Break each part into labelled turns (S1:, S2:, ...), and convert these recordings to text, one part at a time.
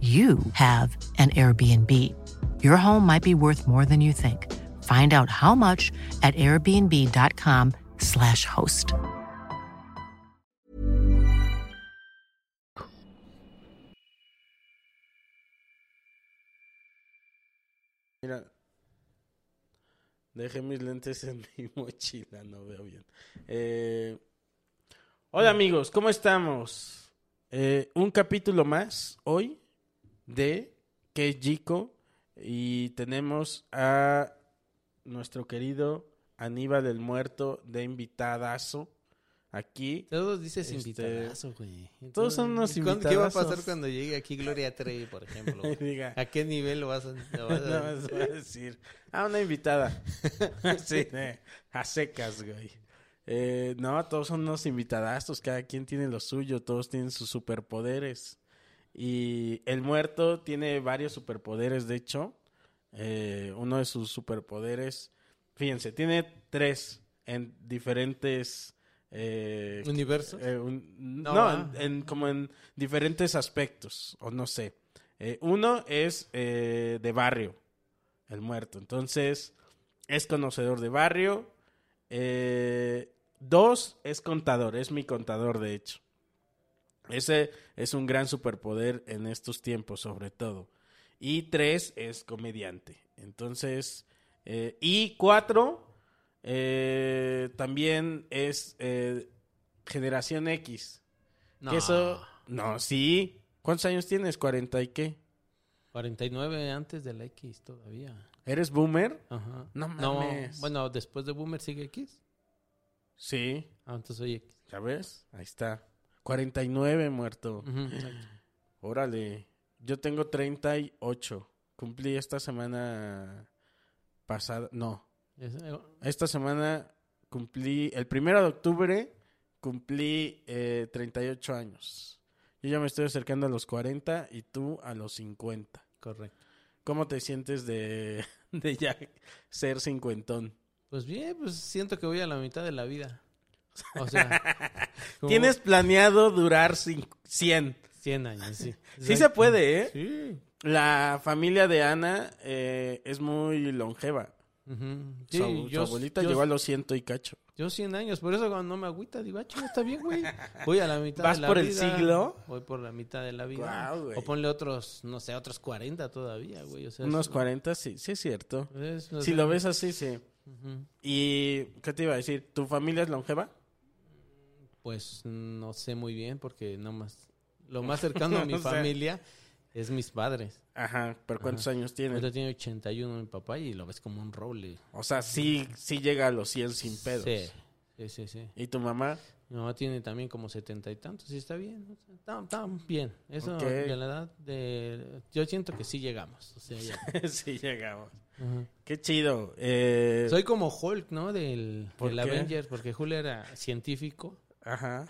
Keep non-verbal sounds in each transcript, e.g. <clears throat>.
S1: you have an Airbnb. Your home might be worth more than you think. Find out how much at airbnb.com/slash host.
S2: Mira. Dejé mis lentes en <laughs> mi mochila, no veo bien. Eh, hola amigos, ¿cómo estamos? Eh, un capítulo más hoy de Que es Jico y tenemos a nuestro querido Aníbal el Muerto de invitadazo aquí.
S3: Todos dices
S2: Este,
S3: invitadazo, güey.
S2: todos son unos
S3: ¿cuándo- ¿Qué va a pasar cuando llegue aquí Gloria Trevi, por ejemplo? <laughs>
S2: Diga,
S3: ¿A qué nivel lo vas a...? lo vas a- <laughs>
S2: No, más voy a decir. Ah, una invitada. <laughs> sí, eh, a secas, güey. Eh, no, todos son unos invitadazos, cada quien tiene lo suyo, todos tienen sus superpoderes. Y el muerto tiene varios superpoderes, de hecho. Eh, uno de sus superpoderes, fíjense, tiene tres en diferentes... eh,
S3: ¿Universos?
S2: eh, un- no,
S3: No,
S2: en-
S3: ah.
S2: en, como en diferentes aspectos, o no sé. Eh, uno es eh, de barrio, el muerto. Entonces, es conocedor de barrio. Eh, dos, es contador, es mi contador, de hecho. Ese es un gran superpoder en estos tiempos, sobre todo. Y tres, es comediante. Entonces, eh, y cuatro, eh, también es eh, generación X.
S3: No,
S2: Que eso, no, sí. ¿Cuántos años tienes? ¿40 y qué?
S3: 49 antes de la X todavía.
S2: ¿Eres boomer?
S3: Ajá.
S2: No mames.
S3: bueno, después de Boomer sigue X.
S2: Sí,
S3: Ah, entonces soy X.
S2: ¿ya ves? Ahí está. 49 muerto.
S3: Ujú, exacto.
S2: Órale, yo tengo 38. Cumplí esta semana pasada, no,
S3: Es-
S2: esta semana cumplí, el primero de octubre cumplí eh, 38 años. Yo ya me estoy acercando a los 40 y tú a los 50.
S3: Correcto.
S2: ¿Cómo te sientes de, <laughs> de ya ser cincuentón?
S3: Pues bien, pues siento que voy a la mitad de la vida. O sea, <laughs> como
S2: ¿Tienes planeado durar cin- 100?
S3: 100 años, sí. <laughs>
S2: Sí se puede, ¿eh?
S3: Sí.
S2: La familia de Ana eh, es muy longeva.
S3: Sí,
S2: su
S3: yo-
S2: abuelita
S3: yo-
S2: llegó a los ciento y cacho.
S3: Yo 100 años, por eso cuando no me agüita, digo, ah, chinga, está bien, güey. <laughs> Voy a la mitad
S2: ¿Vas
S3: de la
S2: por el
S3: vida.
S2: siglo?
S3: Voy por la mitad de la vida. O ponle otros, no sé, otros 40 todavía, güey. O sea,
S2: Unos
S3: es-
S2: 40, sí, sí es cierto.
S3: es-
S2: Si lo ves así, sí. ¿Y qué te iba a decir? ¿Tu familia es longeva?
S3: Pues no sé muy bien porque no más. Lo <laughs> más cercano a mi
S2: sea-
S3: familia es mis padres.
S2: Ajá, pero ¿cuántos años tienen?
S3: Ahorita tiene 81 mi papá y lo ves como un roble.
S2: O sea, sí, sí llega a los 100 sin pedos.
S3: Sí, sí, sí. sí.
S2: ¿Y tu mamá?
S3: Mi mamá tiene también como setenta y tantos y está bien. o sea, está, está bien. Eso, de la edad de... Yo siento que sí llegamos. O sea, ya. <laughs>
S2: sí, llegamos. Qué chido. Eh,
S3: Soy como Hulk, ¿no? Del,
S2: ¿Por
S3: del? Avengers, porque Hulk era científico,
S2: Ajá.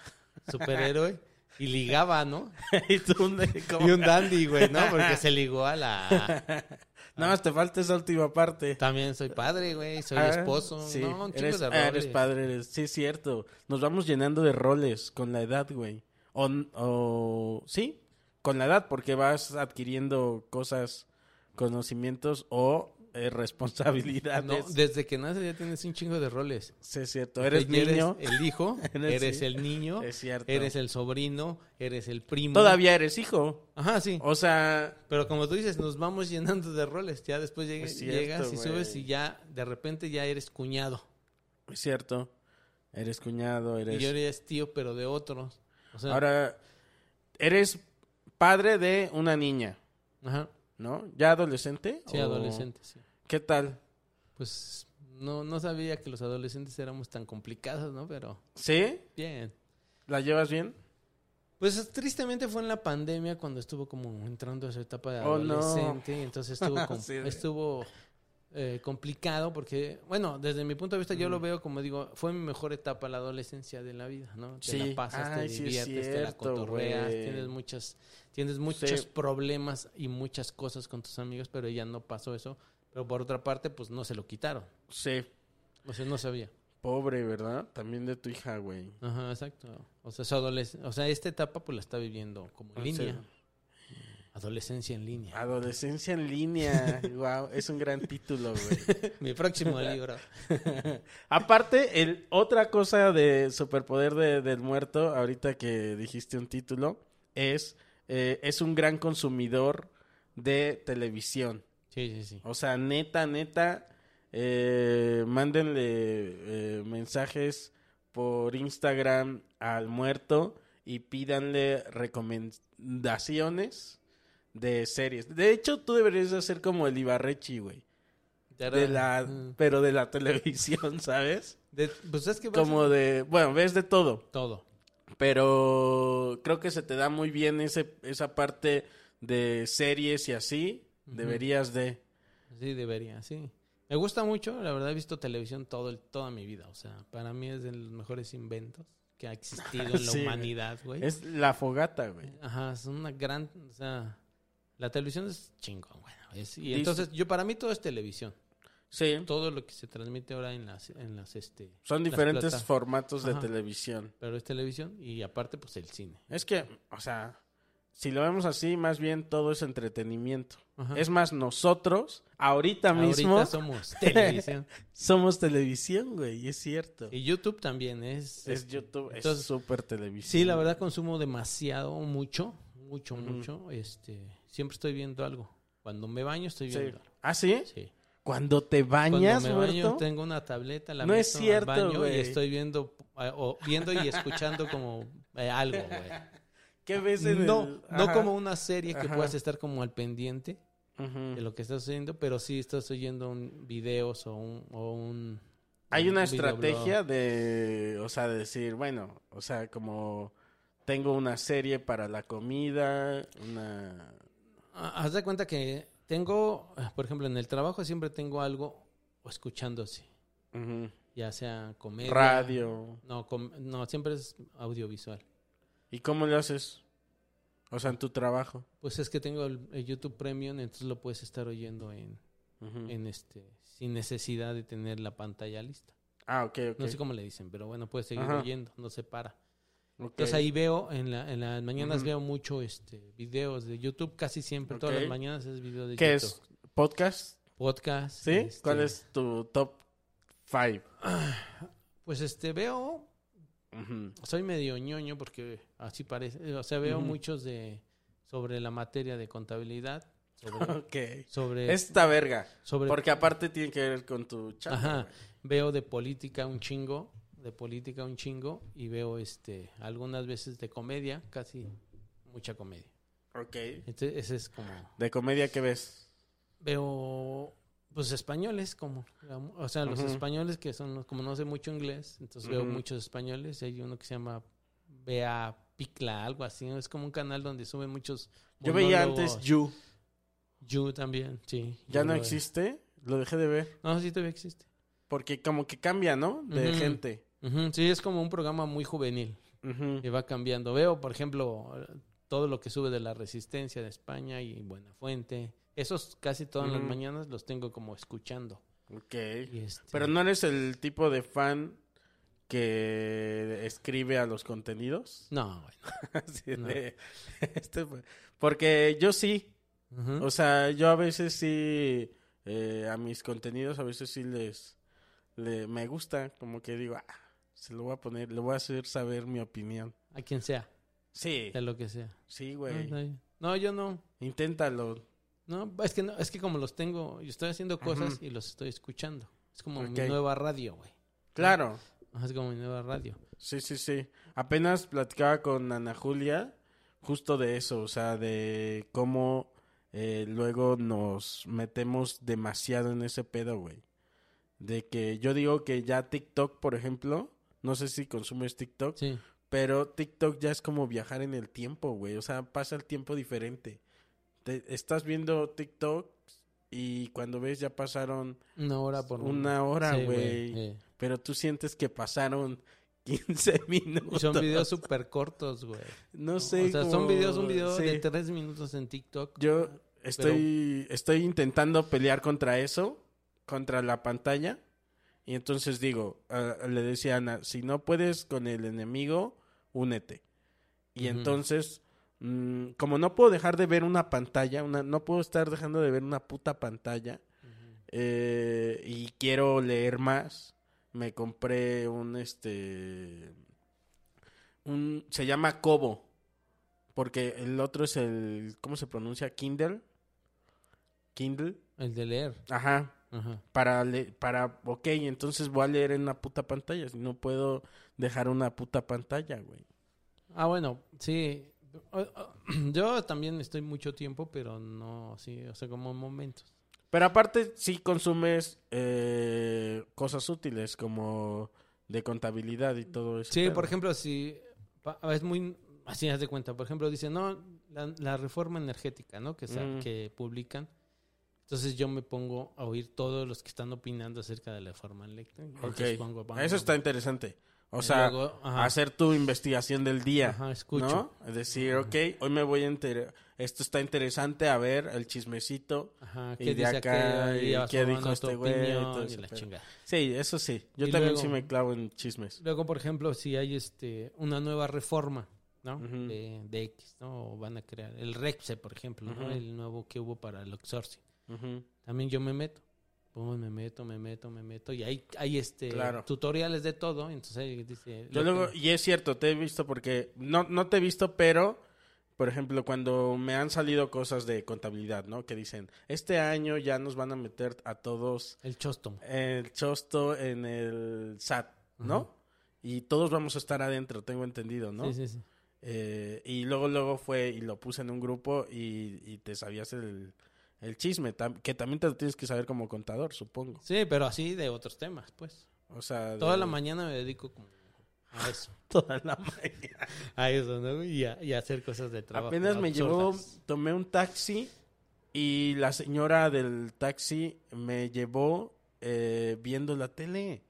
S3: superhéroe, y ligaba, ¿no? <laughs>
S2: ¿Y tú
S3: un dandy, güey, ¿no? Porque se ligó a la... <laughs>
S2: Nada más te falta esa última parte.
S3: También soy padre, güey, soy
S2: Ah,
S3: esposo,
S2: sí,
S3: no, un
S2: eres,
S3: de
S2: ah, eres padre, eres, sí, es cierto. Nos vamos llenando de roles con la edad, güey. O, o, sí, con la edad, porque vas adquiriendo cosas, conocimientos o eh, <laughs> responsabilidades.
S3: No, desde que naces ya tienes un chingo de roles.
S2: Sí, es cierto. Eres niño.
S3: el hijo, <laughs>
S2: Eres-
S3: eres
S2: sí.
S3: el niño,
S2: Es cierto.
S3: eres el sobrino, eres el primo.
S2: Todavía eres hijo.
S3: Ajá, sí.
S2: O sea,
S3: Pero como tú dices, nos vamos llenando de roles. Ya después
S2: Es cierto,
S3: llegas y subes y ya de repente ya eres cuñado.
S2: es cierto. Eres cuñado, eres...
S3: Y yo eres tío, pero de otros. O sea,
S2: Ahora, eres padre de una niña.
S3: Ajá.
S2: ¿No? ¿Ya adolescente?
S3: Sí,
S2: ¿O
S3: adolescente, sí.
S2: ¿Qué tal?
S3: Pues no, no sabía que los adolescentes éramos tan complicados, ¿no? Pero
S2: ¿Sí?
S3: bien.
S2: ¿La llevas bien?
S3: Pues tristemente fue en la pandemia cuando estuvo como entrando a su etapa de
S2: Oh, no.
S3: adolescente. y entonces estuvo, <laughs> com-
S2: Sí,
S3: estuvo eh, complicado porque, bueno, desde mi punto de vista yo lo veo como digo, fue mi mejor etapa la adolescencia de la vida, ¿no? Te
S2: Sí.
S3: la pasas,
S2: Ay,
S3: te
S2: sí es
S3: diviertes, te la cotorreas, tienes muchas, tienes muchos
S2: Sí.
S3: problemas y muchas cosas con tus amigos, pero ella no pasó eso. Pero por otra parte, pues no se lo quitaron.
S2: Sí.
S3: O sea, no sabía.
S2: Pobre, ¿verdad? También de tu hija, güey.
S3: Ajá, exacto. O sea, su adoles- o sea, esta etapa pues la está viviendo como en
S2: Sí.
S3: línea. Adolescencia en línea.
S2: Adolescencia en línea. <laughs> wow, es un gran título, güey. <laughs>
S3: Mi próximo libro. <laughs>
S2: Aparte, el, otra cosa de superpoder de- del muerto, ahorita que dijiste un título, es, eh, es un gran consumidor de televisión.
S3: Sí, sí, sí.
S2: O sea, neta, neta, eh, mándenle eh, mensajes por Instagram al muerto y pídanle recomendaciones de series. De hecho, tú deberías de hacer como el Ibarrechi, güey. De la, pero de la <laughs> televisión, ¿sabes?
S3: De- pues es que
S2: Como de, bueno, ves de todo,
S3: todo.
S2: Pero creo que se te da muy bien ese, esa parte de series y así. Deberías de...
S3: Sí, debería, sí. Me gusta mucho, la verdad he visto televisión todo el, toda mi vida. O sea, para mí es de los mejores inventos que ha existido en <laughs> la
S2: Sí,
S3: humanidad, güey.
S2: Es la fogata, güey.
S3: Ajá, es una gran, o sea, la televisión es chingón, güey. Y entonces, yo para mí todo es televisión.
S2: Sí.
S3: Todo lo que se transmite ahora en las, en las, este,
S2: Son
S3: las
S2: diferentes
S3: plata-
S2: formatos de
S3: Ajá.
S2: televisión.
S3: Pero es televisión y aparte, pues el cine.
S2: Es que, o sea, si lo vemos así, más bien todo es entretenimiento.
S3: Ajá.
S2: Es más, nosotros, ahorita mismo,
S3: Ahorita somos <laughs> televisión.
S2: somos televisión, güey, y es cierto.
S3: y YouTube también es.
S2: Es
S3: este,
S2: YouTube,
S3: entonces,
S2: es súper televisión.
S3: Sí, la verdad consumo demasiado, mucho, mucho, mucho. Este, siempre estoy viendo algo. Cuando me baño estoy
S2: Sí.
S3: viendo algo.
S2: ¿Ah, sí?
S3: Sí.
S2: Cuando te
S3: Cuando
S2: bañas,
S3: me baño tengo una tableta, la
S2: No es
S3: meto al
S2: cierto,
S3: baño
S2: güey.
S3: y estoy viendo eh, o viendo y escuchando como eh, algo, güey. <laughs>
S2: ¿Qué ves en
S3: No,
S2: el-
S3: no como una serie que
S2: Ajá.
S3: puedas estar como al pendiente de lo que estás oyendo, pero sí estás oyendo un videos o un, o un
S2: Hay una
S3: un
S2: estrategia de, o sea, de decir, bueno, o sea, como tengo una serie para la comida, una...
S3: Ah, Haz de cuenta que tengo, ah, por ejemplo, en el trabajo siempre tengo algo o escuchándose,
S2: Ujú.
S3: ya sea comedia.
S2: radio.
S3: No, com- no, siempre es audiovisual.
S2: ¿Y cómo lo haces? O sea, en tu trabajo.
S3: Pues es que tengo el, el YouTube Premium, entonces lo puedes estar oyendo en, en este, sin necesidad de tener la pantalla lista.
S2: Ah, ok, ok.
S3: No sé cómo le dicen, pero bueno, puedes seguir
S2: Ajá.
S3: oyendo, no se para.
S2: Ok.
S3: Entonces ahí veo, en, la, en las mañanas veo mucho este videos de YouTube, casi siempre, todas las mañanas es video de
S2: ¿Qué
S3: YouTube.
S2: es? ¿Podcast?
S3: Podcast.
S2: ¿Sí?
S3: este,
S2: ¿Cuál es tu top five? <sighs>
S3: Pues este veo, soy medio ñoño porque así parece, o sea, veo muchos de sobre la materia de contabilidad, <laughs> sobre,
S2: Esta verga.
S3: sobre
S2: Porque aparte tiene que ver con tu chamba.
S3: Ajá. Veo de política un chingo, de política un chingo, y veo este algunas veces de comedia, casi mucha comedia.
S2: Ok.
S3: Ese es como
S2: ¿De comedia qué ves?
S3: veo pues españoles como o sea los españoles que son como no sé mucho inglés entonces veo muchos españoles y hay uno que se llama Bea Picla algo así es como un canal donde suben muchos
S2: Yo veía antes You.
S3: You también sí
S2: ¿Ya no existe? Lo dejé de ver.
S3: no sí todavía existe
S2: Porque como que cambia, ¿no? De gente.
S3: Sí es como un programa muy juvenil
S2: Ujú.
S3: que va cambiando. Veo, por ejemplo, todo lo que sube de la Resistencia de España y Buenafuente. Esos casi todas las mañanas los tengo como escuchando.
S2: Ok.
S3: Este-
S2: Pero no eres el tipo de fan que escribe a los contenidos.
S3: No, <laughs> bueno.
S2: Así
S3: No.
S2: de- <laughs> este porque yo sí. O sea, yo a veces sí, eh, a mis contenidos a veces sí les, le, me gusta, como que digo, ah, se lo voy a poner, le voy a hacer saber mi opinión.
S3: A quien sea,
S2: Sí,
S3: de lo que sea.
S2: sí, güey,
S3: bien. No, yo no.
S2: inténtalo.
S3: No, es que no, es que como los tengo, yo estoy haciendo cosas y los estoy escuchando. Es como mi nueva radio, güey.
S2: Claro,
S3: Es como mi nueva radio.
S2: sí, sí, sí. Apenas platicaba con Ana Julia justo de eso, o sea, de cómo eh, luego nos metemos demasiado en ese pedo, güey. De que yo digo que ya TikTok, por ejemplo, no sé si consumes TikTok,
S3: Sí.
S2: pero TikTok ya es como viajar en el tiempo, güey. O sea, pasa el tiempo diferente. Te- estás viendo TikTok y cuando ves ya pasaron,
S3: Una hora por
S2: Una hora,
S3: Sí,
S2: güey.
S3: eh.
S2: pero tú sientes que pasaron <laughs> 15
S3: Y
S2: minutos.
S3: son videos súper cortos, güey.
S2: No sé.
S3: o sea, son videos, un video
S2: sí.
S3: de tres minutos en TikTok.
S2: Yo estoy, estoy intentando pelear contra eso, contra la pantalla. Y entonces digo, le decía a Ana, si no puedes con el enemigo, únete. Y entonces, mm, como no puedo dejar de ver una pantalla, una, no puedo estar dejando de ver una puta pantalla, eh, y quiero leer más, me compré un, este, un, se llama Kobo, porque el otro es el, ¿cómo se pronuncia? Kindle. Kindle.
S3: El de leer.
S2: Ajá.
S3: Ajá.
S2: Para, le para, ok, entonces voy a leer en una puta pantalla, si no puedo dejar una puta pantalla, güey.
S3: Ah, bueno, sí. <clears throat> Yo también estoy mucho tiempo, pero no, sí, o sea, como momentos.
S2: Pero aparte, sí consumes eh, cosas útiles como de contabilidad y todo eso.
S3: Sí, por ejemplo, si pa- es muy así haz de cuenta, por ejemplo, dice, "No, la, la reforma energética, ¿no? que
S2: Mm.
S3: que publican." Entonces yo me pongo a oír todos los que están opinando acerca de la reforma eléctrica. Entonces
S2: Ok,
S3: pongo,
S2: eso está interesante. O
S3: Y
S2: sea,
S3: luego,
S2: hacer tu investigación del día.
S3: Ajá, escucho.
S2: ¿no? Es decir, ok, hoy me voy a enterar. Esto está interesante, a ver, el chismecito.
S3: Ajá,
S2: y
S3: ¿qué
S2: de
S3: dice
S2: acá, y
S3: Y
S2: qué dijo este güey,
S3: y la chingada.
S2: Sí, eso sí. Yo
S3: Y
S2: también
S3: luego-
S2: sí me clavo en chismes.
S3: Luego, por ejemplo, si hay este una nueva reforma, ¿no?
S2: Ujú.
S3: de, de X, ¿no? O van a crear el REPSE, por ejemplo, ¿no?
S2: Ujú.
S3: El nuevo que hubo para el outsourcing. También yo me meto. Pum, me meto, me meto, me meto. Y hay, hay este
S2: Claro.
S3: tutoriales de todo. Entonces dice.
S2: Yo luego,
S3: que-
S2: y es cierto, te he visto porque, no, no te he visto, pero, por ejemplo, cuando me han salido cosas de contabilidad, ¿no? Que dicen, este año ya nos van a meter a todos
S3: el chóstomo.
S2: el chosto en el SAT, ¿no? Y todos vamos a estar adentro, tengo entendido, ¿no?
S3: Sí, sí, sí.
S2: Eh, y luego, luego fue y lo puse en un grupo y, y te sabías el, el chisme, tam- que también te lo tienes que saber como contador, supongo.
S3: Sí, pero así de otros temas, pues.
S2: O sea,
S3: Toda la mañana me dedico como a eso. <laughs>
S2: Toda la mañana.
S3: A eso, ¿no? Y a, y a hacer cosas de trabajo.
S2: Apenas me llevó, tomé un taxi y la señora del taxi me llevó eh, viendo la tele.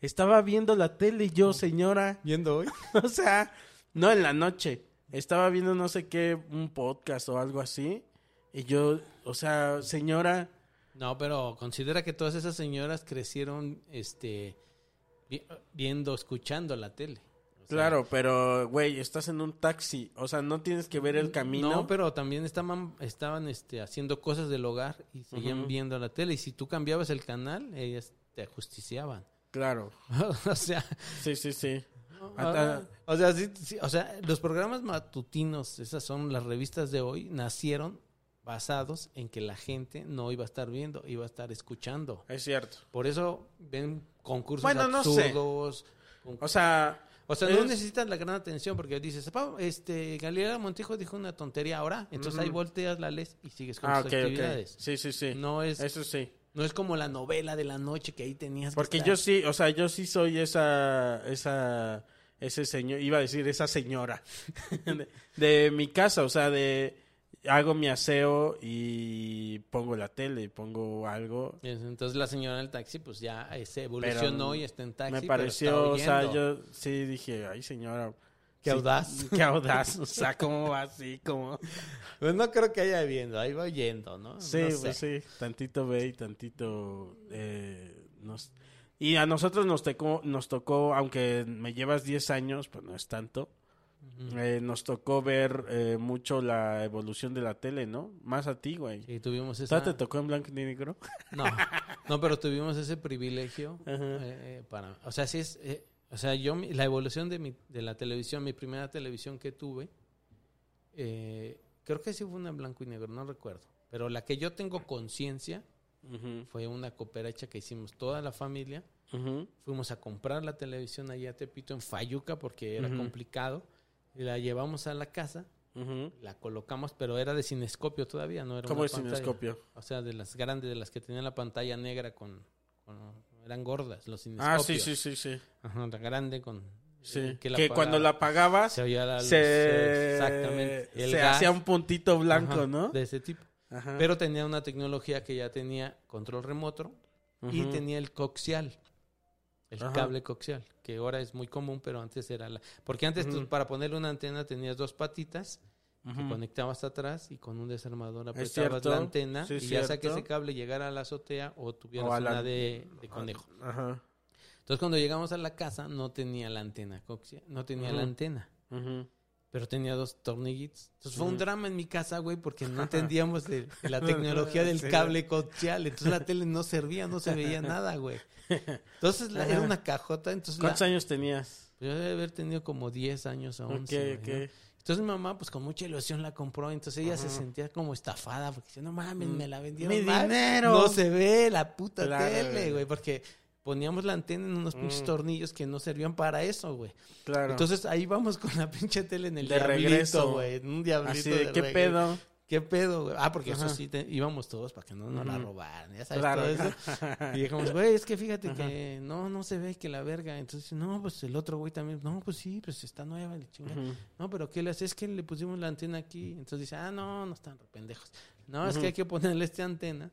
S2: Estaba viendo la tele yo, señora.
S3: ¿Viendo hoy? <laughs>
S2: o sea, no en la noche. Estaba viendo no sé qué, un podcast o algo así. Y yo, o sea, señora,
S3: No, pero considera que todas esas señoras crecieron este vi- viendo, escuchando la tele. O sea,
S2: claro, pero, güey, estás en un taxi. O sea, no tienes que ver el camino.
S3: No, pero también estaban, estaban este, haciendo cosas del hogar y seguían viendo la tele. Y si tú cambiabas el canal, ellas te ajusticiaban. <laughs>
S2: Claro,
S3: o sea,
S2: sí, sí, sí.
S3: ah,
S2: Hasta-
S3: o sea, sí, sí, o sea, los programas matutinos, esas son las revistas de hoy, nacieron basados en que la gente no iba a estar viendo, iba a estar escuchando.
S2: es cierto.
S3: Por eso ven concursos
S2: Bueno, no sé.
S3: absurdos.
S2: O sea,
S3: O sea, no
S2: es-
S3: necesitas la gran atención porque dices, "Pa, este, Galilea Montijo dijo una tontería ahora, entonces ahí volteas la lees y sigues con
S2: Ah,
S3: tus
S2: ok, ok.
S3: actividades.
S2: Sí, sí, sí.
S3: No es,
S2: Eso sí.
S3: no es como la novela de la noche que ahí tenías que
S2: Porque
S3: estar.
S2: yo sí, o sea, yo sí soy esa, esa, ese señor, iba a decir esa señora <laughs> de, de mi casa, o sea, de hago mi aseo y pongo la tele, pongo algo.
S3: Entonces la señora del taxi pues ya eh, se evolucionó
S2: Pero
S3: y está en taxi.
S2: Me
S3: pero
S2: pareció,
S3: está
S2: o sea, yo sí dije, ay señora.
S3: Qué
S2: sí,
S3: audaz. <laughs>
S2: Qué audaz, o sea, ¿cómo va así? como
S3: Pues no creo que haya viendo, ahí va oyendo, ¿no?
S2: Sí,
S3: No sé.
S2: pues sí, tantito ve y tantito eh, nos... Y a nosotros nos tocó, nos tocó, aunque me llevas 10 años, pues no es tanto, Eh, nos tocó ver eh, mucho la evolución de la tele, ¿no? Más a ti, güey.
S3: Sí, tuvimos esa...
S2: ¿Todavía te tocó en blanco y negro? <laughs>
S3: No, no, pero tuvimos ese privilegio eh, eh, para, o sea, sí es, eh, o sea, yo la evolución de mi, de la televisión, mi primera televisión que tuve, eh, creo que sí fue una en blanco y negro, no recuerdo, pero la que yo tengo conciencia fue una cooperacha que hicimos toda la familia, fuimos a comprar la televisión allá a Tepito en Fayuca porque era complicado y la llevamos a la casa
S2: Ujú.
S3: La colocamos, pero era de cinescopio todavía, no era
S2: ¿Cómo es
S3: pantalla.
S2: cinescopio?
S3: O sea, de las grandes, de las que tenían la pantalla negra con... con- eran gordas los
S2: Ah,
S3: cinescopios.
S2: sí, sí, sí, sí.
S3: Ajá, la grande con...
S2: Sí.
S3: eh,
S2: Que,
S3: la
S2: cuando
S3: apagaba,
S2: la apagabas,
S3: Se oía la luz.
S2: se,
S3: Exactamente. El
S2: se hacía un puntito blanco,
S3: ajá,
S2: ¿no?
S3: De ese tipo.
S2: Ajá.
S3: Pero tenía una tecnología que ya tenía control remoto y tenía el coaxial. El
S2: Ajá.
S3: cable coaxial, que ahora es muy común, pero antes era la... Porque antes tú, para ponerle una antena tenías dos patitas, que
S2: Ujú.
S3: conectabas atrás y con un desarmador
S2: Es
S3: apretabas la antena
S2: sí,
S3: y ya sea que ese cable llegara a la azotea o tuvieras
S2: O la-
S3: una de, de conejo.
S2: Ajá.
S3: Entonces cuando llegamos a la casa no tenía la antena coaxial, no tenía la antena. Pero tenía dos tornillitos. Entonces fue un
S2: Ujú.
S3: drama en mi casa, güey, porque no <laughs> entendíamos de, de la <laughs> tecnología del cable coaxial. Entonces la tele no servía, no se veía <laughs> nada, güey. Entonces la- era una cajota. Entonces la-
S2: ¿Cuántos años tenías?
S3: yo debe haber tenido como 10 años o 11.
S2: Ok,
S3: ¿no? Entonces mi mamá, pues con mucha ilusión la compró. Entonces ella se sentía como estafada porque decía, no mames, me la vendieron
S2: ¡Mi
S3: mal.
S2: dinero!
S3: No se ve la puta tele,
S2: güey,
S3: porque poníamos la antena en unos pinches
S2: Mm.
S3: tornillos que no servían para eso, güey.
S2: Claro.
S3: Entonces ahí vamos con la <laughs> pinche tele en el
S2: De
S3: diablito,
S2: regreso.
S3: güey. En un diablito.
S2: Así de,
S3: de
S2: ¿qué pedo?
S3: ¿Qué pedo, güey? Ah, porque
S2: Ajá.
S3: eso sí, te- íbamos todos para que no nos la robaran. Ya sabes,
S2: Claro.
S3: todo eso. <laughs> Y dijimos, güey, es que fíjate que no, no se ve que la verga. Entonces, no, pues el otro güey también, no, pues sí, pues está nueva, le chingada. No, pero ¿qué le hace? Es que le pusimos la antena aquí. Entonces dice, ah, no, no están pendejos. No, es que hay que ponerle esta antena.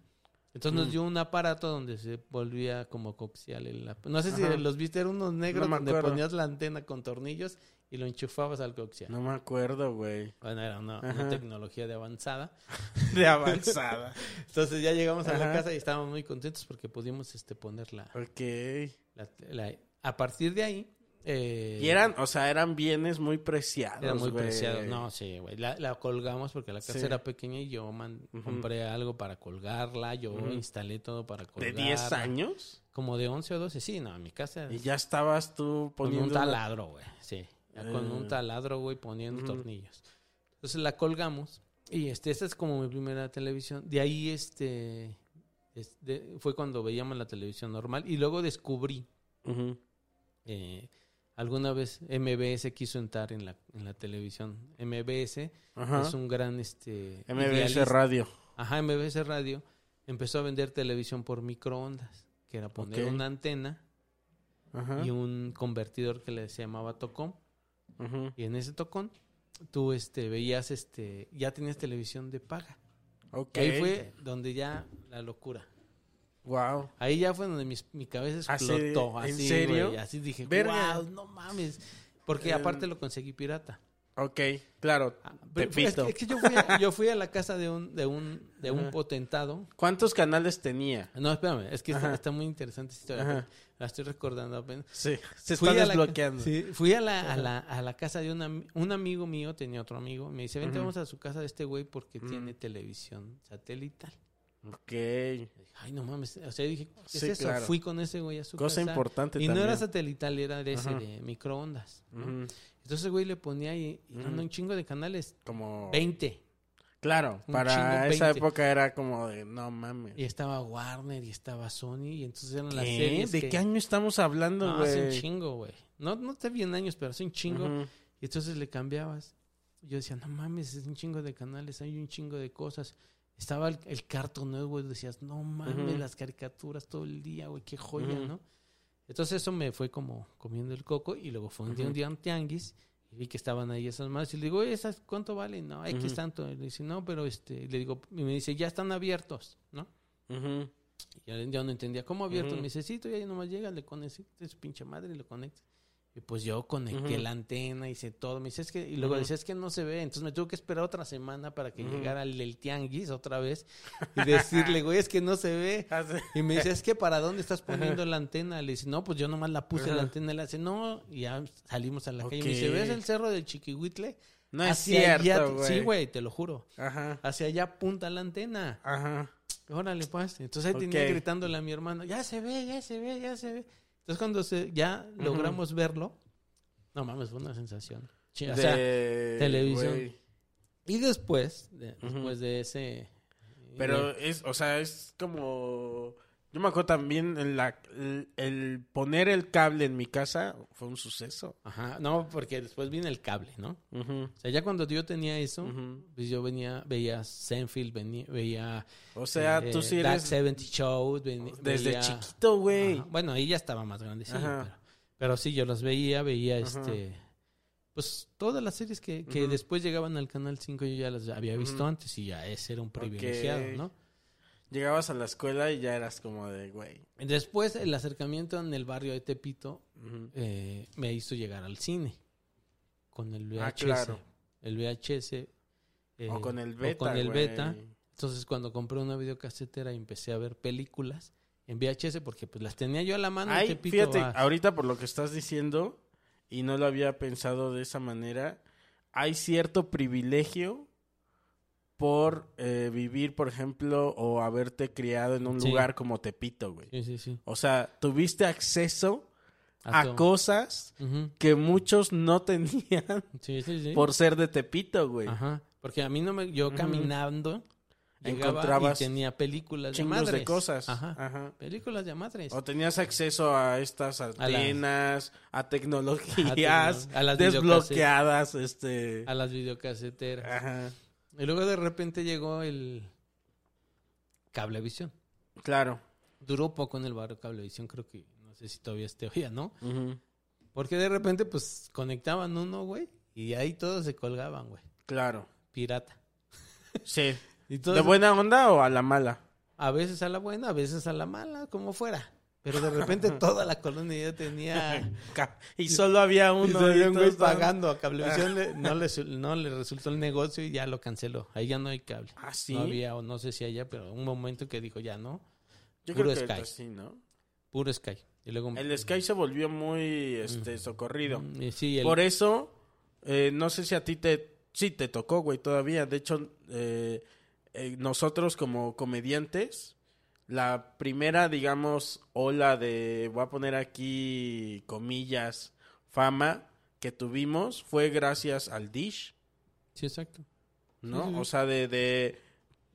S3: Entonces
S2: Mm.
S3: nos dio un aparato donde se volvía como coaxial. El, no sé si
S2: Ajá.
S3: los viste, eran unos negros donde ponías la antena con tornillos y lo enchufabas al coaxial.
S2: No me acuerdo, güey.
S3: Bueno, era una, tecnología de avanzada. <laughs>
S2: De avanzada. <laughs>
S3: Entonces ya llegamos a la casa y estábamos muy contentos porque pudimos este, poner la,
S2: ok.
S3: la- la- A partir de ahí... eh,
S2: Y eran, o sea, eran bienes muy preciados,
S3: Era muy
S2: güey.
S3: preciado. No, sí, güey. La, la colgamos porque la casa
S2: Sí.
S3: era pequeña y yo man- compré algo para colgarla. Yo instalé todo para
S2: ¿De
S3: colgarla.
S2: 10 años?
S3: Como de 11 o 12. Sí, no, en mi casa...
S2: Y ya estabas tú
S3: con
S2: poniendo...
S3: un
S2: una-
S3: taladro, güey. Sí. Ya con un taladro, güey, poniendo tornillos. Entonces la colgamos. Y este, esta es como mi primera televisión. De ahí, este... este, fue cuando veíamos la televisión normal. Y luego descubrí eh, alguna vez MBS quiso entrar en la, en la televisión. MBS
S2: Ajá.
S3: es un gran este
S2: MBS
S3: idealista.
S2: Radio.
S3: Ajá, MBS Radio empezó a vender televisión por microondas, que era poner una antena
S2: Ajá.
S3: y un convertidor que le se llamaba tocón y en ese tocón tú este veías este ya tenías televisión de paga. Y ahí fue donde ya la locura.
S2: Wow.
S3: Ahí ya fue donde mis- mi cabeza
S2: Así,
S3: explotó.
S2: ¿en
S3: Así,
S2: serio?
S3: güey, Así dije,
S2: Verga.
S3: wow, no mames. Porque
S2: Eh,
S3: aparte lo conseguí pirata.
S2: Ok, claro.
S3: Ah, pero fue- es, que, es que yo, fui a, yo fui a la casa de un, de un, de un
S2: Ajá.
S3: potentado.
S2: ¿Cuántos canales tenía?
S3: No, espérame, es que está, está muy interesante esta historia.
S2: Ajá.
S3: La estoy recordando apenas.
S2: Sí, se
S3: Fui
S2: está
S3: la-
S2: desbloqueando.
S3: sí, fui a la, a, la, a la casa de un, am- un amigo mío, tenía otro amigo. Me dice, vente, vamos a su casa de este güey porque
S2: Ujú.
S3: tiene televisión satelital.
S2: Ok.
S3: Ay, no mames. O sea, dije, ¿qué es
S2: Sí,
S3: eso?
S2: claro.
S3: Fui con ese güey a su
S2: Cosa
S3: casa.
S2: importante
S3: Y no era satelital, era de ese
S2: Ajá.
S3: de microondas. ¿no? Entonces güey le ponía y eran
S2: Ujú.
S3: un chingo de canales.
S2: Como...
S3: 20.
S2: Claro,
S3: Un
S2: para esa
S3: 20.
S2: época era como de, no mames.
S3: Y estaba Warner y estaba Sony. Y entonces eran las series.
S2: ¿De
S3: que-
S2: qué año estamos hablando,
S3: No,
S2: güey?
S3: hace un chingo, güey. No, no te bien años, pero hace un chingo. Y entonces le cambiabas. Yo decía, no mames, es un chingo de canales, hay un chingo de cosas. Estaba el, el Cartoon Network, decías, no mames, las caricaturas todo el día, güey, qué joya. ¿no? Entonces eso me fue como comiendo el coco y luego fue un día, un día un tianguis y vi que estaban ahí esas más y le digo, oye, ¿esas cuánto valen? No, X
S2: Ujú.
S3: tanto. Y le dice, no, pero este, le digo, y me dice, ya están abiertos, ¿no? Y yo, yo no entendía, ¿cómo abiertos? Me dice, sí, tú ya nomás llegas, le conectas su pinche madre y lo conectas. Y pues yo conecté la antena, hice todo. Me dice, es que, y luego
S2: Ujú.
S3: decía, es que no se ve. Entonces me tuve que esperar otra semana para que llegara el, el tianguis otra vez <laughs> y decirle, güey, es que no se ve.
S2: Hace-
S3: Y me dice, es que ¿para dónde estás poniendo la antena? Le dice, no, pues yo nomás la puse la antena. Le dice, no, y ya salimos a la calle. Y me dice. ¿ves el cerro del Chiquihuitle?
S2: No es
S3: Hacia
S2: cierto, güey.
S3: Sí, güey, te lo juro.
S2: Ajá.
S3: Hacia allá apunta la antena.
S2: Ajá.
S3: Órale, pues. Entonces ahí tenía gritándole a mi hermano, ya se ve, ya se ve, ya se ve. Entonces cuando se, ya logramos verlo, no mames, fue una sensación. O sea,
S2: De-
S3: televisión. y después, de- después de ese...
S2: Pero es, o sea, es como Yo me acuerdo también en la, el, el poner el cable en mi casa fue un suceso.
S3: Ajá, no, porque después viene el cable, ¿no?
S2: Ujú,
S3: O sea, ya cuando yo tenía eso, pues yo venía, veía Senfield, venía, veía
S2: O sea,
S3: eh,
S2: tú sí eres
S3: 70 Show, ven-
S2: desde
S3: veía-
S2: chiquito, güey.
S3: Bueno, ahí ya estaba más grandecillo,
S2: Ajá.
S3: pero, pero sí, yo los veía, veía
S2: Ajá.
S3: este... Pues todas las series que, que después llegaban al Canal 5 yo ya las había visto antes y ya ese era un privilegiado. ¿no?
S2: Llegabas a la escuela y ya eras como de, güey.
S3: Después el acercamiento en el barrio de Tepito eh, me hizo llegar al cine con el VHS.
S2: Ah, claro.
S3: El VHS. eh,
S2: o con el
S3: o
S2: beta,
S3: con el
S2: güey.
S3: beta. Entonces cuando compré una videocasetera y empecé a ver películas en VHS porque pues las tenía yo a la mano. en
S2: Ay,
S3: Tepito,
S2: fíjate,
S3: ah,
S2: ahorita por lo que estás diciendo, y no lo había pensado de esa manera, hay cierto privilegio por eh, vivir, por ejemplo, o haberte criado en un
S3: Sí.
S2: lugar como Tepito, güey.
S3: Sí, sí, sí.
S2: O sea, tuviste acceso
S3: A
S2: cosas que muchos no <laughs> tenían
S3: Sí, sí, sí.
S2: por ser de Tepito, güey.
S3: Ajá. Porque a mí no me... Yo caminando
S2: Encontrabas
S3: y tenía películas de madres.
S2: de cosas.
S3: Ajá.
S2: Ajá.
S3: Películas de madres.
S2: O tenías acceso a estas antenas, <laughs> a, tecnologías
S3: tecno- a las
S2: desbloqueadas, este...
S3: A las videocaseteras.
S2: Ajá,
S3: Y luego de repente llegó el Cablevisión.
S2: claro.
S3: Duró poco en el barrio Cablevisión, creo que no sé si todavía esté hoy, ¿no? Porque de repente pues conectaban uno, güey, y ahí todos se colgaban, güey.
S2: Claro.
S3: Pirata.
S2: Sí. <laughs>
S3: Y
S2: ¿De buena onda o a la mala?
S3: a veces a la buena, a veces a la mala, como fuera. Pero de repente <laughs> toda la colonia ya tenía <laughs>
S2: Y solo había uno. y
S3: había un güey pagando a Cablevisión, le- <laughs> no, le, no le resultó el negocio y ya lo canceló. Ahí ya no hay cable.
S2: Ah, sí.
S3: No había, o no sé si haya, pero un momento que dijo ya no,
S2: Yo
S3: puro
S2: creo que
S3: Sky. puro Sky. Y luego
S2: El Sky se volvió muy este, socorrido.
S3: Mm, sí, el-
S2: Por eso, eh, no sé si a ti te... Sí, te tocó, güey, todavía. De hecho, eh, eh, nosotros como comediantes, la primera, digamos, ola de, voy a poner aquí comillas, fama que tuvimos fue gracias al Dish,
S3: sí, exacto.
S2: ¿no?
S3: Sí, sí, sí.
S2: O sea, de... de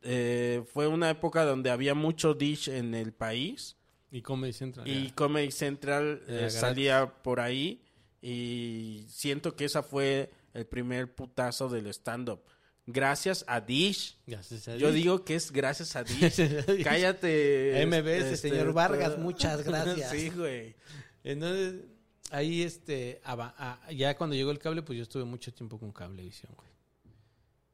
S2: eh, fue una época donde había mucho Dish en el país.
S3: Y Comedy Central.
S2: Y
S3: ya.
S2: Comedy Central eh, salía por ahí y siento que esa fue el primer putazo del stand-up. Gracias a Dish.
S3: Gracias a
S2: Yo digo que es gracias a Dish. <laughs> Cállate.
S3: MBS,
S2: este,
S3: señor Vargas, muchas gracias. <laughs>
S2: sí, güey.
S3: Entonces, ahí este, a- ya cuando llegó el cable, pues yo estuve mucho tiempo con Cablevisión, güey.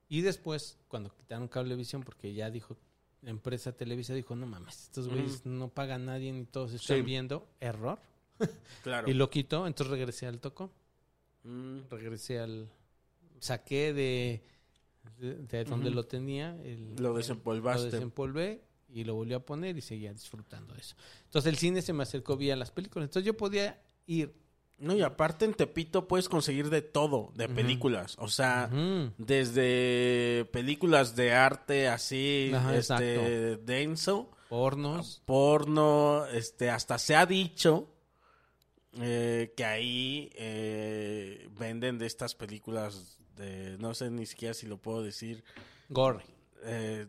S3: Y después, cuando quitaron Cablevisión, porque ya dijo, la empresa Televisa dijo, no mames, estos güeyes no pagan nadie ni todos están
S2: Sí.
S3: viendo, error. <laughs>
S2: Claro.
S3: Y lo quitó, entonces regresé al toco,
S2: Mm,
S3: regresé al... Saqué de, de, de donde lo tenía. el-
S2: Lo
S3: Lo
S2: desempolvaste.
S3: desempolvé y lo volví a poner y seguía disfrutando de eso. Entonces el cine se me acercó vía las películas. Entonces yo podía ir.
S2: No, y aparte en Tepito puedes conseguir de todo, de películas. O sea, desde películas de arte así,
S3: Ajá,
S2: este, denso.
S3: Pornos.
S2: porno, este, hasta se ha dicho eh, que ahí eh, venden de estas películas de, no sé ni siquiera si lo puedo decir,
S3: Gore.
S2: eh,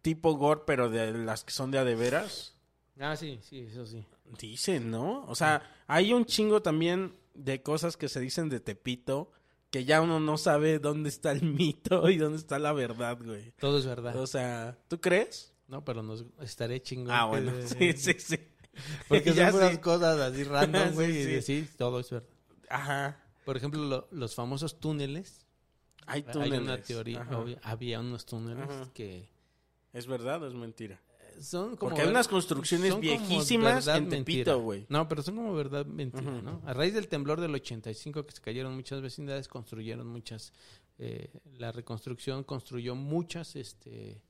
S2: tipo gore, pero de las que son de a de veras.
S3: Ah, sí, sí, eso sí.
S2: Dicen, ¿no? O sea, hay un chingo también de cosas que se dicen de Tepito que ya uno no sabe dónde está el mito y dónde está la verdad, güey.
S3: Todo es verdad.
S2: O sea, ¿tú crees?
S3: No, pero nos estaré chingón.
S2: Ah, bueno, <laughs> sí, sí, sí.
S3: Porque <laughs>
S2: Ya
S3: son
S2: sí.
S3: cosas así random, <laughs> güey.
S2: sí.
S3: sí, todo es verdad.
S2: Ajá.
S3: Por ejemplo, lo- los famosos túneles.
S2: Hay
S3: Hay
S2: túneles.
S3: una teoría. Había unos túneles
S2: Ajá.
S3: que
S2: ¿Es verdad o es mentira?
S3: son como...
S2: Porque hay unas construcciones viejísimas
S3: verdad,
S2: en Tepito,
S3: mentira.
S2: güey.
S3: No, pero son como verdad mentira. ¿no? A raíz del temblor del 85 que se cayeron muchas vecindades, construyeron muchas... eh, la reconstrucción construyó muchas este,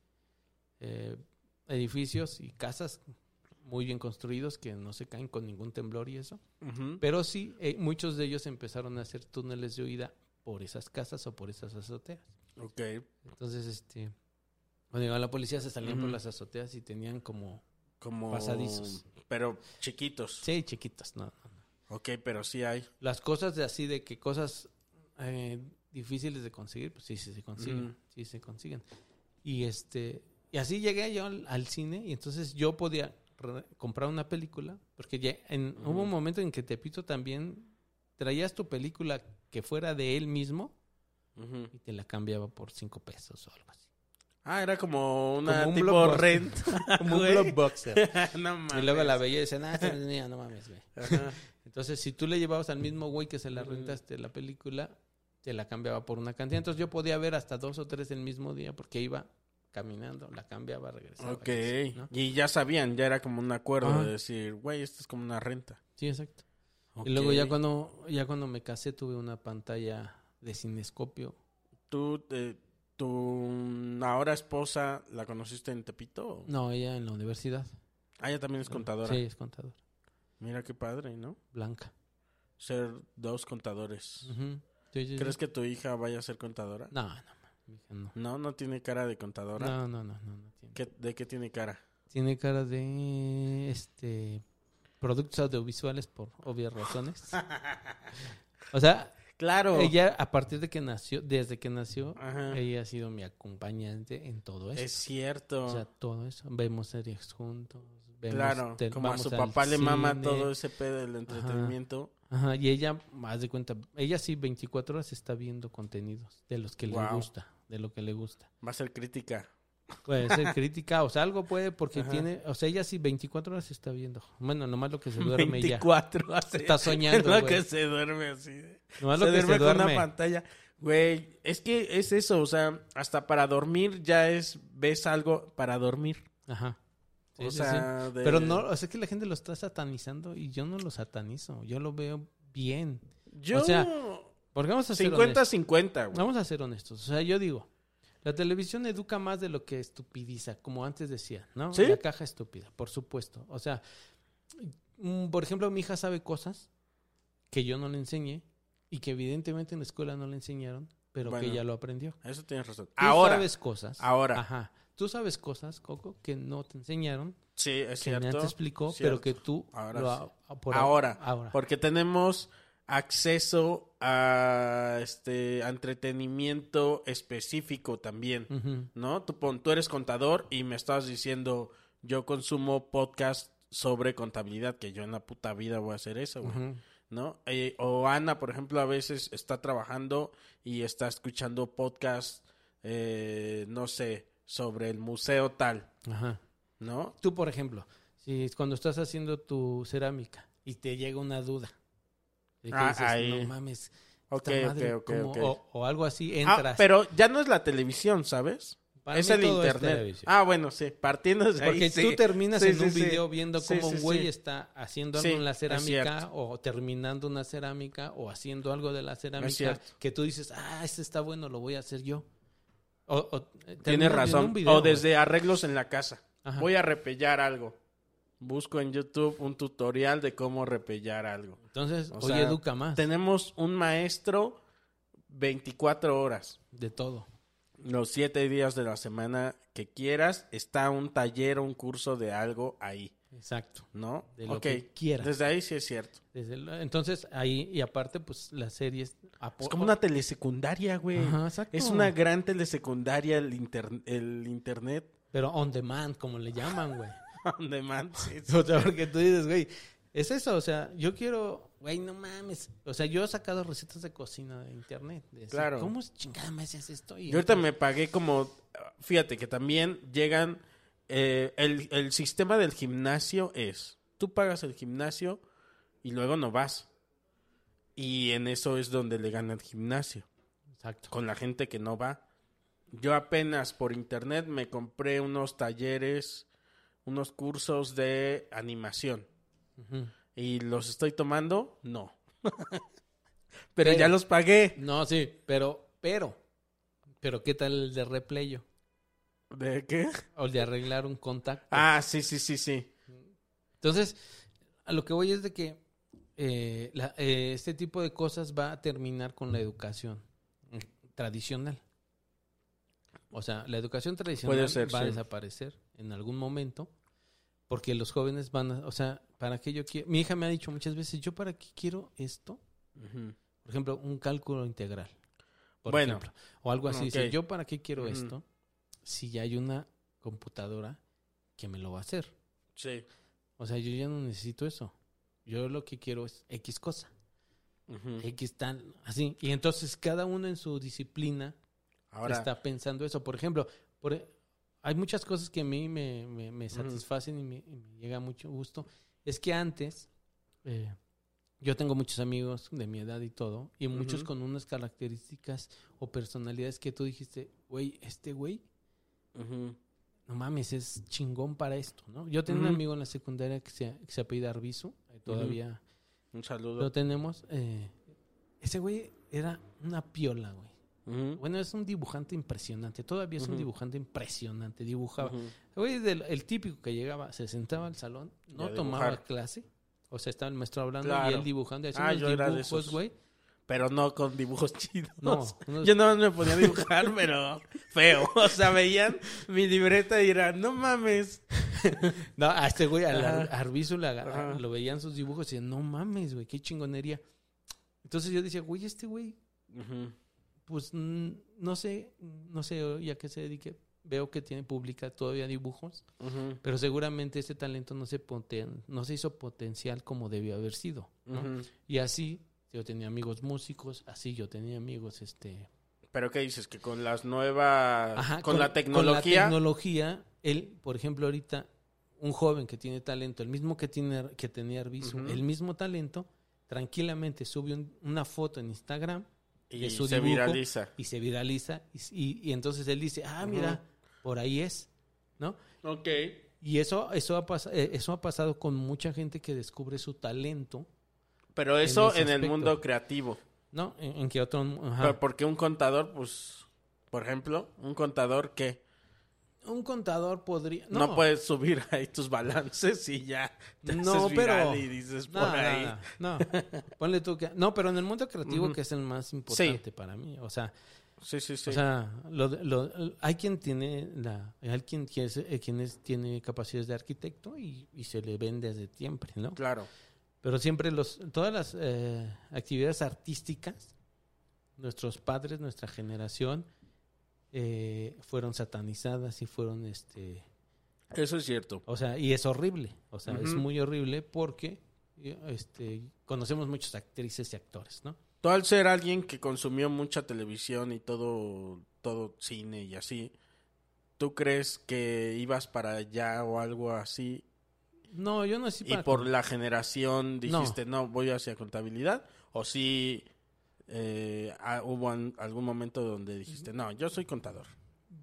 S3: eh, edificios y casas muy bien construidos que no se caen con ningún temblor y eso. Pero sí, eh, muchos de ellos empezaron a hacer túneles de huida por esas casas o por esas azoteas.
S2: Ok.
S3: Entonces, este, cuando llegaba la policía se salían por las azoteas y tenían como,
S2: Como...
S3: Pasadizos.
S2: Pero chiquitos.
S3: sí, chiquitas, no, no, no.
S2: Ok, pero sí hay.
S3: Las cosas de así, de que cosas eh, difíciles de conseguir, pues sí, sí se consiguen, sí se consiguen. Y este, y así llegué yo al, al cine y entonces yo podía comprar una película, porque ya en, hubo un momento en que Tepito también traías tu película que fuera de él mismo y te la cambiaba por cinco pesos o algo así.
S2: Ah, era como una
S3: Como un
S2: tipo rent. <laughs> <laughs>
S3: Como un blockbuster. <laughs>
S2: no mames.
S3: y luego la veía y decía, es mía, no mames, güey. Entonces, si tú le llevabas al mismo güey que se la rentaste la película, te la cambiaba por una cantidad. Entonces yo podía ver hasta dos o tres el mismo día porque iba caminando, la cambiaba, regresaba.
S2: Ok.
S3: regresaba, ¿no?
S2: Y ya sabían, ya era como un acuerdo
S3: Ajá.
S2: de decir, güey, esto es como una renta.
S3: Sí, exacto. Y luego ya cuando, ya cuando me casé tuve una pantalla de cinescopio.
S2: ¿Tú, eh, tu ahora esposa, la conociste en Tepito? o?
S3: No, ella en la universidad.
S2: Ah, ella también es contadora.
S3: Sí, es contadora.
S2: Mira qué padre, ¿no?
S3: Blanca.
S2: Ser dos contadores.
S3: Ujú. Sí, sí,
S2: ¿Crees
S3: sí.
S2: que tu hija vaya a ser contadora?
S3: No, no, no.
S2: No, no tiene cara de contadora.
S3: No, no, no, no, no tiene.
S2: ¿Qué- ¿De qué tiene cara?
S3: Tiene cara de este productos audiovisuales por obvias razones. <laughs> O sea,
S2: Claro.
S3: ella a partir de que nació, desde que nació,
S2: Ajá.
S3: ella ha sido mi acompañante en todo eso.
S2: Es cierto.
S3: O sea, todo eso. Vemos series juntos. Vemos
S2: claro. Como a su papá le mama todo ese pedo del entretenimiento.
S3: Ajá, y ella, más de cuenta, ella sí 24 horas está viendo contenidos de los que le gusta, de lo que le gusta.
S2: Va a ser crítica.
S3: Puede ser <laughs> crítica, o sea, algo puede porque
S2: Ajá.
S3: tiene, o sea, ella sí 24 horas está viendo. Bueno, nomás lo que se duerme ya.
S2: 24 así.
S3: Está <laughs> soñando,
S2: lo
S3: güey.
S2: que se duerme así.
S3: Nomás
S2: se
S3: lo que
S2: duerme
S3: se
S2: con una pantalla. Güey, es que es eso, o sea, hasta para dormir ya es, ves algo para dormir.
S3: Ajá. Sí,
S2: o
S3: sí,
S2: sea,
S3: sí.
S2: de-
S3: Pero no, o sea, que la gente lo está satanizando y yo no lo satanizo, yo lo veo bien.
S2: Yo,
S3: o sea, Porque vamos a ser honestos.
S2: 50-50, güey.
S3: Vamos a ser honestos. O sea, yo digo, la televisión educa más de lo que estupidiza, como antes decía, ¿no?
S2: ¿Sí?
S3: La caja estúpida, por supuesto. O sea, mm, por ejemplo, mi hija sabe cosas que yo no le enseñé y que evidentemente en la escuela no le enseñaron, pero
S2: Bueno.
S3: que ella lo aprendió.
S2: Eso tienes razón.
S3: Tú
S2: Ahora,
S3: sabes cosas.
S2: ahora.
S3: Ajá. Tú sabes cosas, Coco, que no te enseñaron,
S2: sí, es
S3: que
S2: cierto.
S3: te explicó,
S2: cierto.
S3: pero que tú
S2: Ahora
S3: lo
S2: sí.
S3: por
S2: ahora,
S3: ahora.
S2: porque tenemos acceso a este a entretenimiento específico también. ¿no? Tú, pon- tú eres contador y me estás diciendo, yo consumo podcast sobre contabilidad, que yo en la puta vida voy a hacer eso, güey. ¿no? Eh, o Ana, por ejemplo, a veces está trabajando y está escuchando podcast, eh, no sé, sobre el museo tal,
S3: Ajá.
S2: ¿no?
S3: Tú, por ejemplo, si cuando estás haciendo tu cerámica y te llega una duda, que
S2: Ah,
S3: dices,
S2: ahí.
S3: no mames,
S2: Ok,
S3: esta madre,
S2: ok, ok,
S3: ¿cómo?",
S2: ok.
S3: O, o algo así,
S2: Ah,
S3: entras.
S2: pero ya no es la televisión, ¿sabes?
S3: Para
S2: es
S3: mí
S2: el
S3: es
S2: internet. ah, bueno, sí, partiendo de ahí,
S3: Porque
S2: sí.
S3: tú terminas
S2: Sí,
S3: en
S2: sí,
S3: un
S2: sí.
S3: video viendo
S2: Sí,
S3: cómo
S2: sí,
S3: un güey
S2: sí.
S3: está haciendo
S2: Sí,
S3: algo en la cerámica o terminando una cerámica o haciendo algo de la cerámica que tú dices, ah, este está bueno, lo voy a hacer yo. O, o, eh,
S2: Tienes razón.
S3: video,
S2: o desde arreglos en la casa.
S3: Ajá.
S2: Voy a repellar algo. Busco en YouTube un tutorial de cómo repellar algo.
S3: Entonces,
S2: O
S3: hoy
S2: sea,
S3: educa más
S2: Tenemos un maestro 24 horas.
S3: de todo.
S2: Los siete días de la semana que quieras, está un taller o un curso de algo ahí,
S3: Exacto.
S2: ¿no?
S3: De lo
S2: Ok,
S3: que quieras.
S2: Desde ahí sí es cierto.
S3: Desde entonces, ahí, y aparte, pues las series.
S2: Es como una telesecundaria, güey.
S3: Ajá, exacto.
S2: Es una gran telesecundaria el, inter- el internet.
S3: Pero on demand, como le llaman, güey. <laughs>
S2: On demand, sí, sí.
S3: O sea, porque tú dices, güey, es eso, o sea, yo quiero, güey, no mames. O sea, yo he sacado recetas de cocina de internet. de decir,
S2: Claro.
S3: ¿Cómo es chingada me haces esto? Y
S2: Yo ahorita me pagué como, fíjate que también llegan, eh, el, el sistema del gimnasio es, tú pagas el gimnasio y luego no vas. Y en eso es donde le gana el gimnasio,
S3: Exacto.
S2: con la gente que no va. Yo apenas por internet me compré unos talleres, unos cursos de animación. ¿Y los estoy tomando? No. <laughs> Pero,
S3: Pero-
S2: ya los pagué.
S3: No, sí, pero, pero, pero ¿qué tal el de replayo?
S2: ¿De qué?
S3: O el de arreglar un contacto.
S2: Ah, sí, sí, sí, sí.
S3: Entonces, a lo que voy es de que eh, la- eh, este tipo de cosas va a terminar con la educación tradicional. O sea, la educación tradicional
S2: Puede ser,
S3: va a desaparecer en algún momento porque los jóvenes van a, o sea, ¿para qué yo quiero? Mi hija me ha dicho muchas veces, ¿yo para qué quiero esto? Por ejemplo, un cálculo integral. Por
S2: Bueno.
S3: ejemplo. O algo así. Dice. ¿yo para qué quiero esto? Si ya hay una computadora que me lo va a hacer.
S2: Sí.
S3: O sea, yo ya no necesito eso. Yo lo que quiero es X cosa. X tal, así. Y entonces cada uno en su disciplina
S2: Ahora,
S3: está pensando eso. Por ejemplo, por, e- hay muchas cosas que a mí me, me- me satisfacen y, me, y me llega mucho gusto. Es que antes, eh, yo tengo muchos amigos de mi edad y todo, y muchos con unas características o personalidades que tú dijiste, güey, este güey, no mames, es chingón para esto, ¿no? Yo tenía un amigo en la secundaria que se, que se apellida Arbizu, todavía
S2: un saludo.
S3: lo tenemos. eh, ese güey era una piola, güey. Bueno, es un dibujante impresionante. Todavía es un dibujante impresionante. Dibujaba. El güey del- el típico que llegaba, se sentaba al salón, no tomaba clase. O sea, estaba el maestro hablando y él dibujando. y hacía
S2: Ah, yo era de esos.
S3: güey.
S2: Pero no con dibujos <laughs> chidos.
S3: No, unos-
S2: Yo no me ponía a dibujar, <laughs> pero feo. O sea, veían mi libreta y eran, no mames. <laughs>
S3: No, a este güey, al Arbizu lo veían sus dibujos y decían, no mames, güey, qué chingonería. Entonces yo decía, güey, este güey,
S2: Ujú.
S3: Pues no sé, no sé ya que se dedique. Veo que tiene, publica todavía dibujos, pero seguramente ese talento no se, poten- no se hizo potencial como debió haber sido. Y así yo tenía amigos músicos, así yo tenía amigos, este...
S2: Pero ¿qué dices? Que con las nuevas...
S3: Ajá,
S2: con, la tecnología...
S3: Con la tecnología, él, por ejemplo, ahorita, un joven que tiene talento, el mismo que, tiene, que tenía Arbizu, el mismo talento, tranquilamente sube un- una foto en Instagram
S2: y
S3: su
S2: se
S3: dibujo
S2: viraliza.
S3: y se viraliza y, y- entonces él dice, ah, mira, por ahí es, ¿no?
S2: Ok.
S3: Y eso, eso, ha eh, eso ha pasado con mucha gente que descubre su talento,
S2: Pero eso en, el mundo creativo.
S3: ¿no? En, en que otro... ajá.
S2: Pero porque un contador, pues... Por ejemplo, un contador que
S3: Un contador podría...
S2: no, puedes subir <laughs> ahí tus balances y ya te
S3: No,
S2: haces
S3: pero-
S2: viral y dices por
S3: No,
S2: ahí.
S3: no, no. Ponle tú que... No, pero en el mundo creativo, que es el más importante para mí. O sea,
S2: Sí, sí, sí.
S3: o sea lo, lo- hay quien tiene la... Hay quien, eh, quien es- tiene capacidades de arquitecto y, y se le ven desde siempre, ¿no?
S2: claro.
S3: Pero siempre los... Todas las eh, actividades artísticas, nuestros padres, nuestra generación, eh, fueron satanizadas y fueron, este...
S2: Eso es cierto.
S3: O sea, y es horrible. O sea, es muy horrible porque este, conocemos muchas actrices y actores, ¿no?
S2: Tú al ser alguien que consumió mucha televisión y todo, todo cine y así, ¿tú crees que ibas para allá o algo así?
S3: No, yo no sé
S2: y por la generación dijiste, no, voy hacia contabilidad? ¿O sí eh, hubo an- algún momento donde dijiste, no, yo soy contador?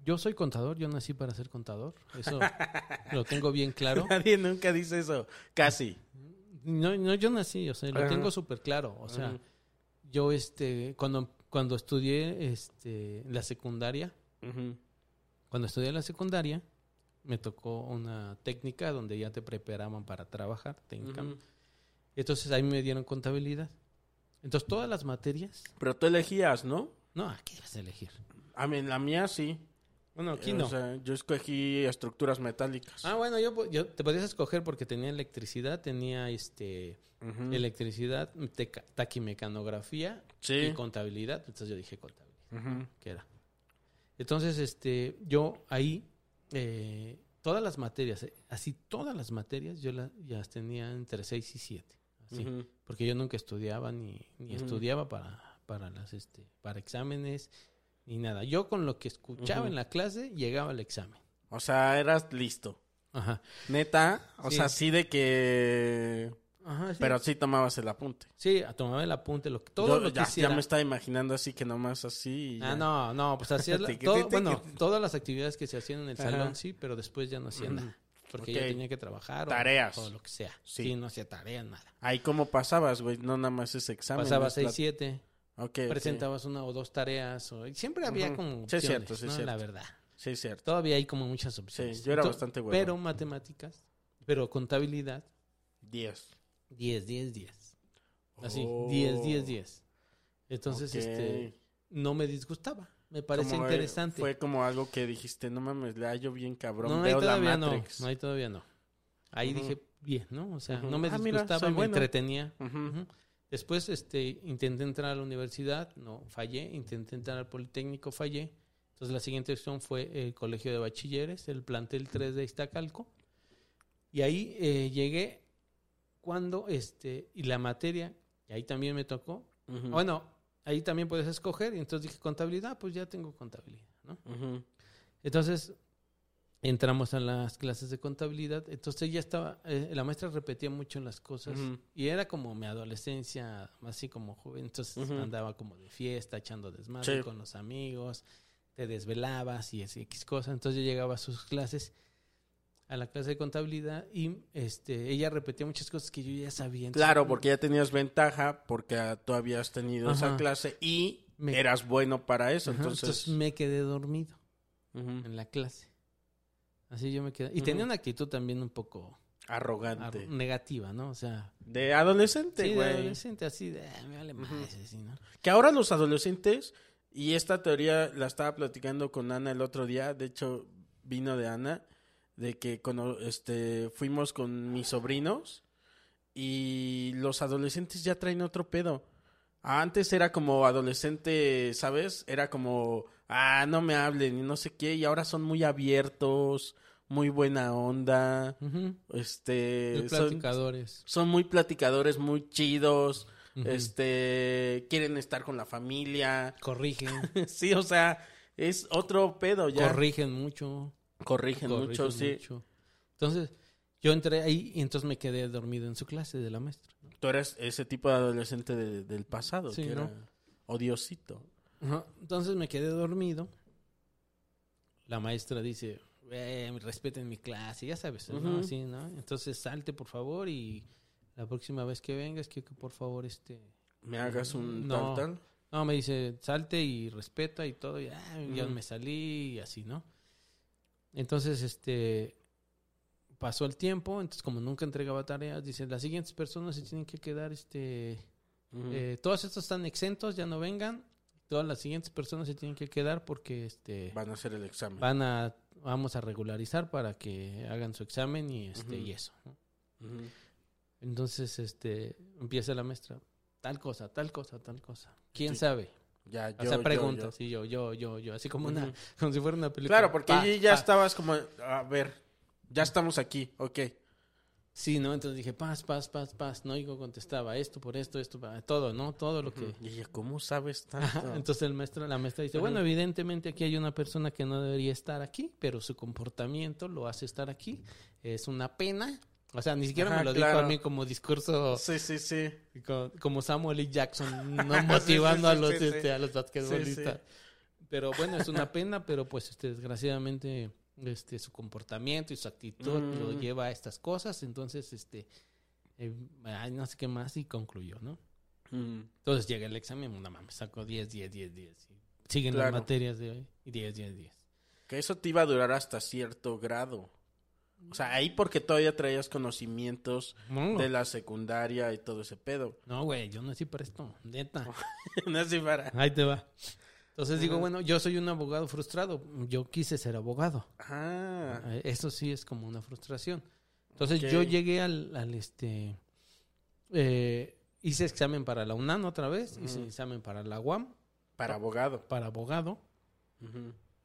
S3: Yo soy contador, yo nací para ser contador. Eso <laughs> lo tengo bien claro.
S2: Nadie nunca dice eso, casi.
S3: No, no yo nací, o sea, lo
S2: Ajá.
S3: tengo súper claro. O sea, yo este, cuando, cuando estudié este, la secundaria, cuando estudié la secundaria, me tocó una técnica donde ya te preparaban para trabajar, técnica. Entonces ahí me dieron contabilidad. Entonces todas las materias,
S2: Pero tú elegías, ¿no?
S3: no, aquí vas a elegir.
S2: A mí, la mía sí.
S3: Bueno, aquí
S2: Eh,
S3: no.
S2: O sea, yo escogí estructuras metálicas.
S3: ah, bueno, yo, yo te podías escoger porque tenía electricidad, tenía este electricidad, teca- taquimecanografía
S2: Sí.
S3: y contabilidad. Entonces yo dije contabilidad, que era. Entonces, este, yo ahí eh, todas las materias, eh, así todas las materias, yo la- ya las tenía entre 6 y 7.
S2: Ujú.
S3: porque yo nunca estudiaba ni, ni estudiaba para, para las este para exámenes ni nada. Yo con lo que escuchaba en la clase llegaba al examen.
S2: O sea, eras listo.
S3: Ajá.
S2: Neta, o
S3: Sí.
S2: sea, sí de que...
S3: Ajá, sí.
S2: Pero sí tomabas el apunte.
S3: sí, tomaba el apunte, lo que todo
S2: Yo
S3: lo
S2: ya, ya me estaba imaginando así que nomás así. y
S3: Ah, no, no, pues hacía la- <laughs>
S2: Tiqui,
S3: todo-
S2: tiqui,
S3: bueno, todas las actividades que se hacían en el
S2: Ajá.
S3: salón sí, pero después ya no hacía
S2: Ujú.
S3: nada, porque
S2: Ok.
S3: yo tenía que trabajar o-
S2: Tareas.
S3: o, lo que sea.
S2: Sí.
S3: Sí. no hacía tareas, nada.
S2: Ahí cómo pasabas, güey, no nada más ese examen.
S3: Pasaba
S2: es la-
S3: 6, 7,
S2: Ok, ok.
S3: presentabas una o dos tareas, o, siempre había como
S2: Sí, es
S3: opciones,
S2: cierto, sí,
S3: ¿no?
S2: cierto.
S3: La verdad.
S2: Sí, es cierto.
S3: Todavía hay como muchas opciones.
S2: Sí, yo era bastante huevón.
S3: Pero matemáticas, pero contabilidad,
S2: 10.
S3: 10, 10, 10. Así,
S2: Oh.
S3: 10, 10, 10. Entonces, este, no me disgustaba. Me parece
S2: Como,
S3: interesante.
S2: Fue como algo que dijiste, no mames, le hallo bien cabrón,
S3: no,
S2: veo la
S3: todavía no.
S2: Matrix.
S3: No, ahí todavía no. Ahí dije, bien, ¿no? O sea, no me
S2: Ah, mira,
S3: disgustaba, me
S2: bueno.
S3: entretenía. Después, este, intenté entrar a la universidad, no, fallé. Intenté entrar al Politécnico, fallé. Entonces, la siguiente opción fue el Colegio de Bachilleres, el plantel 3 de Iztacalco. Y ahí eh, llegué cuando, este, y la materia, y ahí también me tocó. Bueno, ahí también puedes escoger. Y entonces dije, contabilidad, pues ya tengo contabilidad, ¿no? Entonces, entramos a las clases de contabilidad. Entonces ella estaba, eh, la maestra repetía mucho las cosas. Y era como mi adolescencia, así como joven. Entonces andaba como de fiesta, echando desmadre
S2: Sí.
S3: con los amigos. Te desvelabas y así X cosas. Entonces yo llegaba a sus clases, a la clase de contabilidad, y este, ella repetía muchas cosas que yo ya sabía. Entonces,
S2: Claro, porque ya tenías ventaja, porque ah, tú habías tenido esa clase y
S3: Me-
S2: eras bueno para eso.
S3: Ajá,
S2: entonces,
S3: me quedé dormido en la clase. Así yo me quedé. Y tenía una actitud también un poco
S2: arrogante.
S3: ar- negativa, ¿no? O sea,
S2: De adolescente,
S3: sí, de
S2: güey.
S3: adolescente, así de, "Ah, me vale más, así, ¿no?
S2: Que ahora los adolescentes, y esta teoría la estaba platicando con Ana el otro día, de hecho vino de Ana, de que cuando este, fuimos con mis sobrinos y los adolescentes ya traen otro pedo. Antes era como adolescente, ¿sabes? Era como, ah, no me hablen y no sé qué, y ahora son muy abiertos, muy buena onda, este...
S3: Muy
S2: son-
S3: platicadores.
S2: son muy platicadores, muy chidos, este, quieren estar con la familia.
S3: Corrigen. <laughs>
S2: sí, o sea, es otro pedo ya.
S3: corrigen mucho.
S2: Corrigen mucho,
S3: corrigen
S2: sí.
S3: mucho. Entonces, yo entré ahí y entonces me quedé dormido en su clase de la maestra. ¿no?
S2: Tú eres ese tipo de adolescente de- del pasado,
S3: Sí,
S2: que
S3: ¿no?
S2: era odiosito.
S3: Ajá. Entonces me quedé dormido. La maestra dice, eh, respeten mi clase, ya sabes, ¿no? Así, ¿no? Entonces salte, por favor, y la próxima vez que vengas, que, que por favor, este...
S2: Me hagas un
S3: No.
S2: tal, tal.
S3: No, me dice, salte y respeta y todo. Y, ah, ya me salí y así, ¿no? Entonces, este, pasó el tiempo, entonces como nunca entregaba tareas, dice, las siguientes personas se tienen que quedar, este, eh, todos estos están exentos, ya no vengan. Todas las siguientes personas se tienen que quedar porque, este,
S2: Van a hacer el examen.
S3: van a, vamos a regularizar para que hagan su examen y, este, y eso. Entonces, este, empieza la maestra, tal cosa, tal cosa, tal cosa. ¿Quién
S2: Sí.
S3: sabe?
S2: Ya,
S3: O
S2: yo,
S3: sea,
S2: yo,
S3: pregunta,
S2: yo.
S3: sí, yo, yo, yo, yo, así como una, <laughs> como si fuera una película.
S2: Claro, porque
S3: Pa,
S2: allí ya
S3: pa.
S2: estabas como, a ver, ya estamos aquí, ok.
S3: Sí, ¿no? Entonces dije, paz, paz, paz, paz. No, Higo contestaba esto por esto, esto, todo, ¿no? Todo lo que...
S2: Y ella, ¿cómo sabes
S3: Ajá,
S2: tanto?
S3: Entonces el maestro, la maestra dice, bueno, evidentemente aquí hay una persona que no debería estar aquí, pero su comportamiento lo hace estar aquí. Es una pena. O sea, ni siquiera
S2: Ajá,
S3: me lo
S2: claro.
S3: dijo a mí como discurso,
S2: Sí, sí, sí.
S3: co- como Samuel L. Jackson, <laughs> no motivando
S2: sí,
S3: a los,
S2: sí,
S3: este, a los basquetbolistas. Pero bueno, es una pena, pero pues este, desgraciadamente este, su comportamiento y su actitud
S2: Mm.
S3: lo lleva a estas cosas. Entonces, este, eh, ay, no sé qué más y concluyó, ¿no?
S2: Mm.
S3: Entonces llega el examen, no mames, sacó 10, 10, 10, 10. y Siguen
S2: Claro.
S3: las materias de hoy y 10, 10, 10.
S2: Que eso te iba a durar hasta cierto grado. O sea, ahí porque todavía traías conocimientos
S3: No,
S2: de la secundaria y todo ese pedo.
S3: no, güey, yo nací para esto, neta. <laughs>
S2: no así para.
S3: Ahí te va. Entonces digo, bueno, yo soy un abogado frustrado, yo quise ser abogado.
S2: Ah,
S3: Eso sí es como una frustración. Entonces yo llegué al, al, este, eh, hice examen para la UNAM otra vez, hice
S2: Ujú.
S3: examen para la UAM,
S2: para abogado.
S3: para abogado,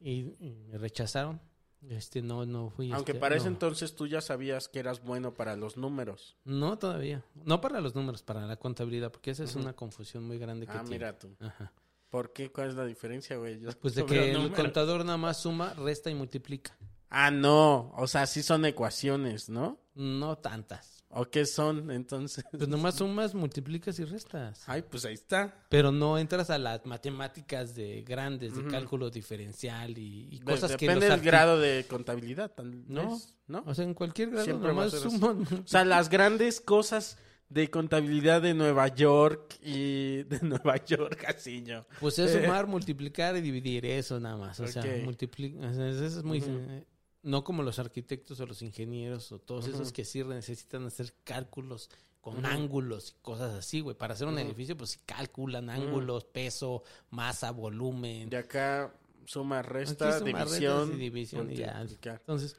S3: y me rechazaron. Este, no, no fui.
S2: Aunque
S3: este,
S2: para ese entonces tú ya sabías que eras bueno para los números.
S3: No, todavía. No para los números, para la contabilidad, porque esa es una confusión muy grande que
S2: Ah,
S3: tiene.
S2: mira tú.
S3: Ajá.
S2: ¿Por qué? ¿Cuál es la diferencia, güey? Yo
S3: Pues de que el
S2: números.
S3: contador nada más suma, resta y multiplica.
S2: Ah, no. O sea, sí son ecuaciones, ¿no?
S3: No tantas.
S2: ¿O qué son entonces?
S3: Pues nomás sumas, multiplicas y restas.
S2: Ay, pues ahí está.
S3: Pero no entras a las matemáticas de grandes, de cálculo diferencial y, y
S2: De-
S3: cosas que
S2: depende del grado de contabilidad, tal
S3: No.
S2: vez, ¿no?
S3: O sea, en cualquier grado
S2: Siempre
S3: nomás suman.
S2: O sea, las grandes cosas de contabilidad de Nueva York y de <laughs> Nueva York, así yo.
S3: Pues es sumar, multiplicar y dividir, eso nada más. O sea,
S2: Ok.
S3: multiplicar. eso es muy. Eh, No como los arquitectos o los ingenieros o todos esos que sí necesitan hacer cálculos con ángulos y cosas así, güey. Para hacer un edificio, pues sí calculan ángulos, peso, masa, volumen.
S2: De acá suma, resta,
S3: suma,
S2: división,
S3: y división y ya.
S2: multiplicar.
S3: Entonces,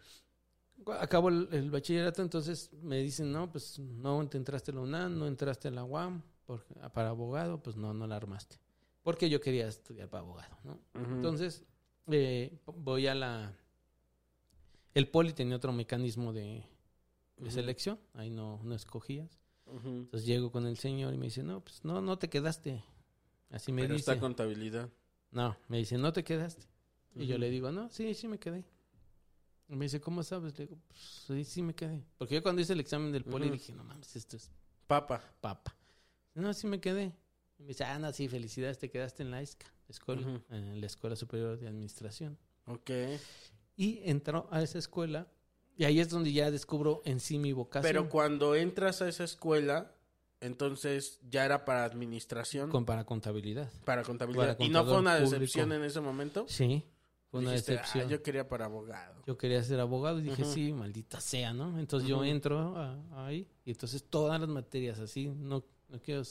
S3: acabo el, el bachillerato, entonces me dicen, no, pues no te entraste a la UNAM, no entraste a la UAM porque, para abogado, pues no, no la armaste. Porque yo quería estudiar para abogado, ¿no? Entonces, eh, voy a la... El poli tenía otro mecanismo de, de selección, ahí no, no escogías. Entonces llego con el señor y me dice, no, pues no, no te quedaste. Así me
S2: Pero
S3: dice.
S2: está contabilidad.
S3: No, me dice, no te quedaste. Y yo le digo, no, sí, sí me quedé. Y me dice, ¿cómo sabes? Le digo, pues sí, sí me quedé. Porque yo cuando hice el examen del poli dije, no mames, esto es
S2: Papa.
S3: papa. No, sí me quedé. Y me dice, ah, no, sí, felicidades, te quedaste en la ISCA, escuela, en la Escuela Superior de Administración.
S2: Ok.
S3: Y entró a esa escuela y ahí es donde ya descubro en sí mi vocación.
S2: Pero cuando entras a esa escuela, entonces ya era para administración,
S3: con, para contabilidad.
S2: para contabilidad.
S3: para
S2: ¿Y no fue una
S3: público.
S2: decepción en ese momento?
S3: Sí, fue una
S2: Dijiste, "Ah,
S3: decepción.
S2: yo quería para abogado.
S3: Yo quería ser abogado y dije, sí, maldita sea, ¿no? Entonces yo entro a- ahí y entonces todas las materias así, no, no quiero,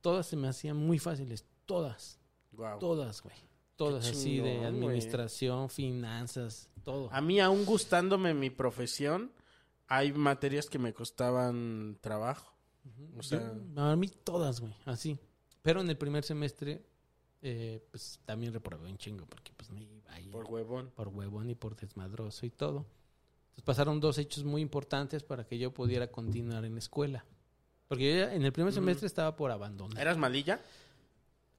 S3: todas se me hacían muy fáciles, todas,
S2: Guau.
S3: todas, güey. Todas así de administración, finanzas, todo.
S2: A mí, aún gustándome mi profesión, hay materias que me costaban trabajo. O sea,
S3: Yo- a mí todas, güey, así. Pero en el primer semestre, eh, pues también reprobé un chingo porque pues me iba ahí
S2: por huevón.
S3: por huevón y por desmadroso y todo. Entonces pasaron dos hechos muy importantes para que yo pudiera continuar en la escuela. Porque yo ya en el primer semestre estaba por abandonar.
S2: ¿Eras malilla?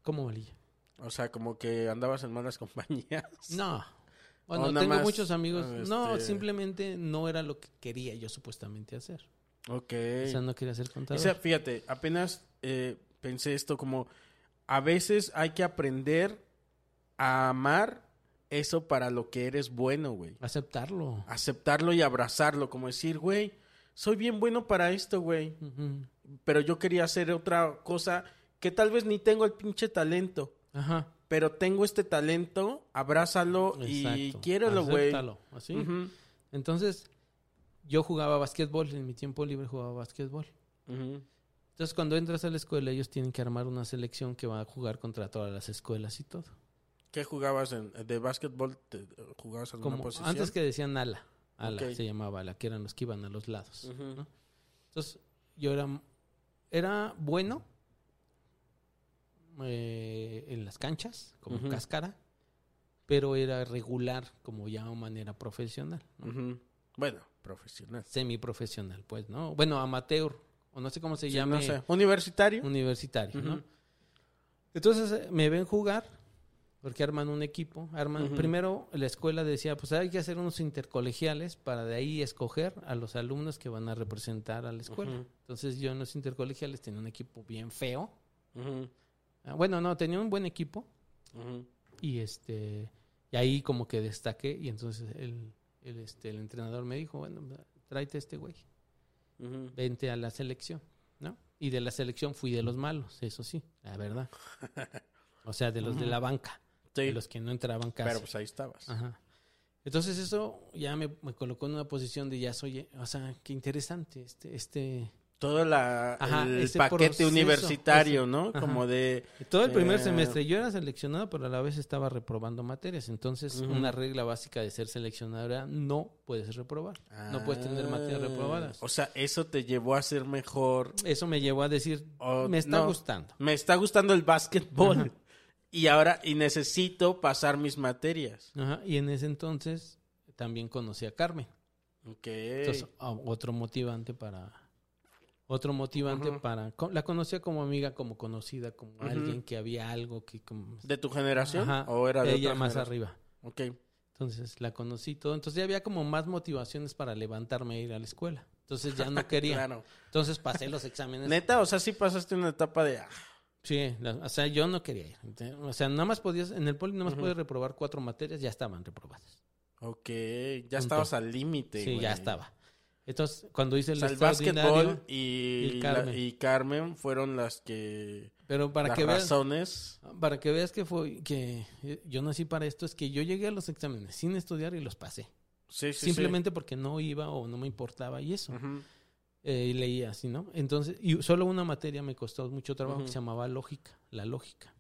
S3: ¿Cómo malilla?
S2: O sea, como que andabas en malas <laughs> compañías.
S3: No.
S2: O
S3: Bueno, tengo muchos amigos. No,
S2: este-
S3: simplemente no era lo que quería yo supuestamente hacer.
S2: Ok.
S3: O sea, no quería ser
S2: O
S3: contador.
S2: sea, fíjate, apenas eh, pensé esto como a veces hay que aprender a amar eso para lo que eres bueno, güey.
S3: Aceptarlo.
S2: Aceptarlo y abrazarlo, como decir, güey, soy bien bueno para esto, güey. Pero yo quería hacer otra cosa que tal vez ni tengo el pinche talento.
S3: Ajá.
S2: Pero tengo este talento, abrázalo y
S3: Exacto.
S2: quiérelo, güey.
S3: Así. Entonces, yo jugaba básquetbol. En mi tiempo libre jugaba básquetbol. Entonces, cuando entras a la escuela, ellos tienen que armar una selección que va a jugar contra todas las escuelas y todo.
S2: ¿Qué jugabas en, de básquetbol? ¿Te- ¿Jugabas alguna
S3: Como
S2: posición?
S3: antes que decían ala, ala se llamaba ala, que eran los que iban a los lados. Entonces, yo era, era bueno eh, en las canchas, como cáscara, pero era regular, como ya de manera profesional, ¿no?
S2: Ujú. Bueno, profesional.
S3: semiprofesional, pues, ¿no? Bueno, amateur, o no sé cómo se
S2: Sí,
S3: llama.
S2: no sé. ¿Universitario?
S3: universitario, ¿no? Entonces eh, me ven jugar porque arman un equipo, arman primero la escuela decía, pues hay que hacer unos intercolegiales para de ahí escoger a los alumnos que van a representar a la escuela. Entonces yo en los intercolegiales tenía un equipo bien feo. Ah, Bueno, no, tenía un buen equipo y este y ahí como que destaqué y entonces el, el, este, el entrenador me dijo, bueno, tráete a este güey. Vente a la selección, ¿no? Y de la selección fui de los malos, eso sí, la verdad. <laughs> O sea, de los de la banca,
S2: Sí,
S3: de los que no entraban casi.
S2: pero pues ahí estabas.
S3: Ajá. Entonces eso ya me, me colocó en una posición de ya soy, o sea, qué interesante este, este,
S2: Todo la,
S3: Ajá,
S2: el paquete
S3: proceso,
S2: universitario,
S3: ese-
S2: ¿no?
S3: ajá.
S2: Como de...
S3: todo el primer
S2: Eh.
S3: semestre yo era seleccionado, pero a la vez estaba reprobando materias. Entonces, una regla básica de ser seleccionado era no puedes reprobar, no puedes tener materias
S2: Ah,
S3: reprobadas.
S2: O sea, eso te llevó a ser mejor.
S3: Eso me llevó a decir, me está
S2: no,
S3: gustando.
S2: Me está gustando el básquetbol.
S3: Ajá.
S2: Y ahora, y necesito pasar mis materias.
S3: Ajá, Y en ese entonces también conocí a Carmen.
S2: Ok.
S3: Entonces, ah, otro motivante para. Otro motivante para. La conocía como amiga, como conocida, como alguien que había algo que. como-
S2: ¿De tu generación?
S3: Ajá,
S2: ¿O era de
S3: ella
S2: otra
S3: más arriba.
S2: Ok.
S3: Entonces la conocí todo. Entonces ya había como más motivaciones para levantarme e ir a la escuela. Entonces ya no <laughs> quería.
S2: Claro.
S3: Entonces pasé los exámenes.
S2: Neta, o sea, sí pasaste una etapa de... ah,
S3: Sí, la- o sea, yo no quería ir. O sea, nada más podías, en el poli nada más podías reprobar cuatro materias, ya estaban reprobadas.
S2: Ok, ya
S3: Punto.
S2: estabas al límite.
S3: Sí,
S2: güey.
S3: ya estaba. Entonces, cuando hice
S2: O
S3: el
S2: sea, el básquetbol y,
S3: y
S2: la-
S3: Carmen.
S2: y Carmen fueron las que...
S3: pero para
S2: las
S3: que veas,
S2: razones...
S3: para que veas que fue que eh, yo nací para esto es que yo llegué a los exámenes sin estudiar y los pasé.
S2: Sí, sí,
S3: Simplemente porque no iba o no me importaba y eso. Eh, y leía así, ¿no? Entonces, y solo una materia me costó mucho trabajo que se llamaba lógica, la lógica.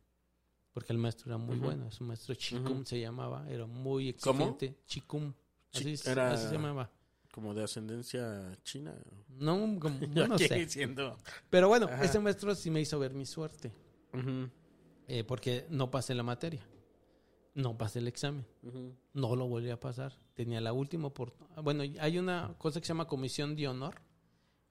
S3: Porque el maestro era muy
S2: Ujú.
S3: bueno, su maestro Chicum se llamaba, era muy
S2: ¿Cómo?
S3: exigente. Chicum. Así,
S2: era-
S3: así se llamaba.
S2: Como de ascendencia china.
S3: No, como, <laughs> no sé.
S2: diciendo.
S3: Pero bueno,
S2: Ajá.
S3: ese maestro sí me hizo ver mi suerte. Eh, porque no pasé la materia. No pasé el examen. No lo volví a pasar. Tenía la última oportunidad. Bueno, hay una cosa que se llama comisión de honor,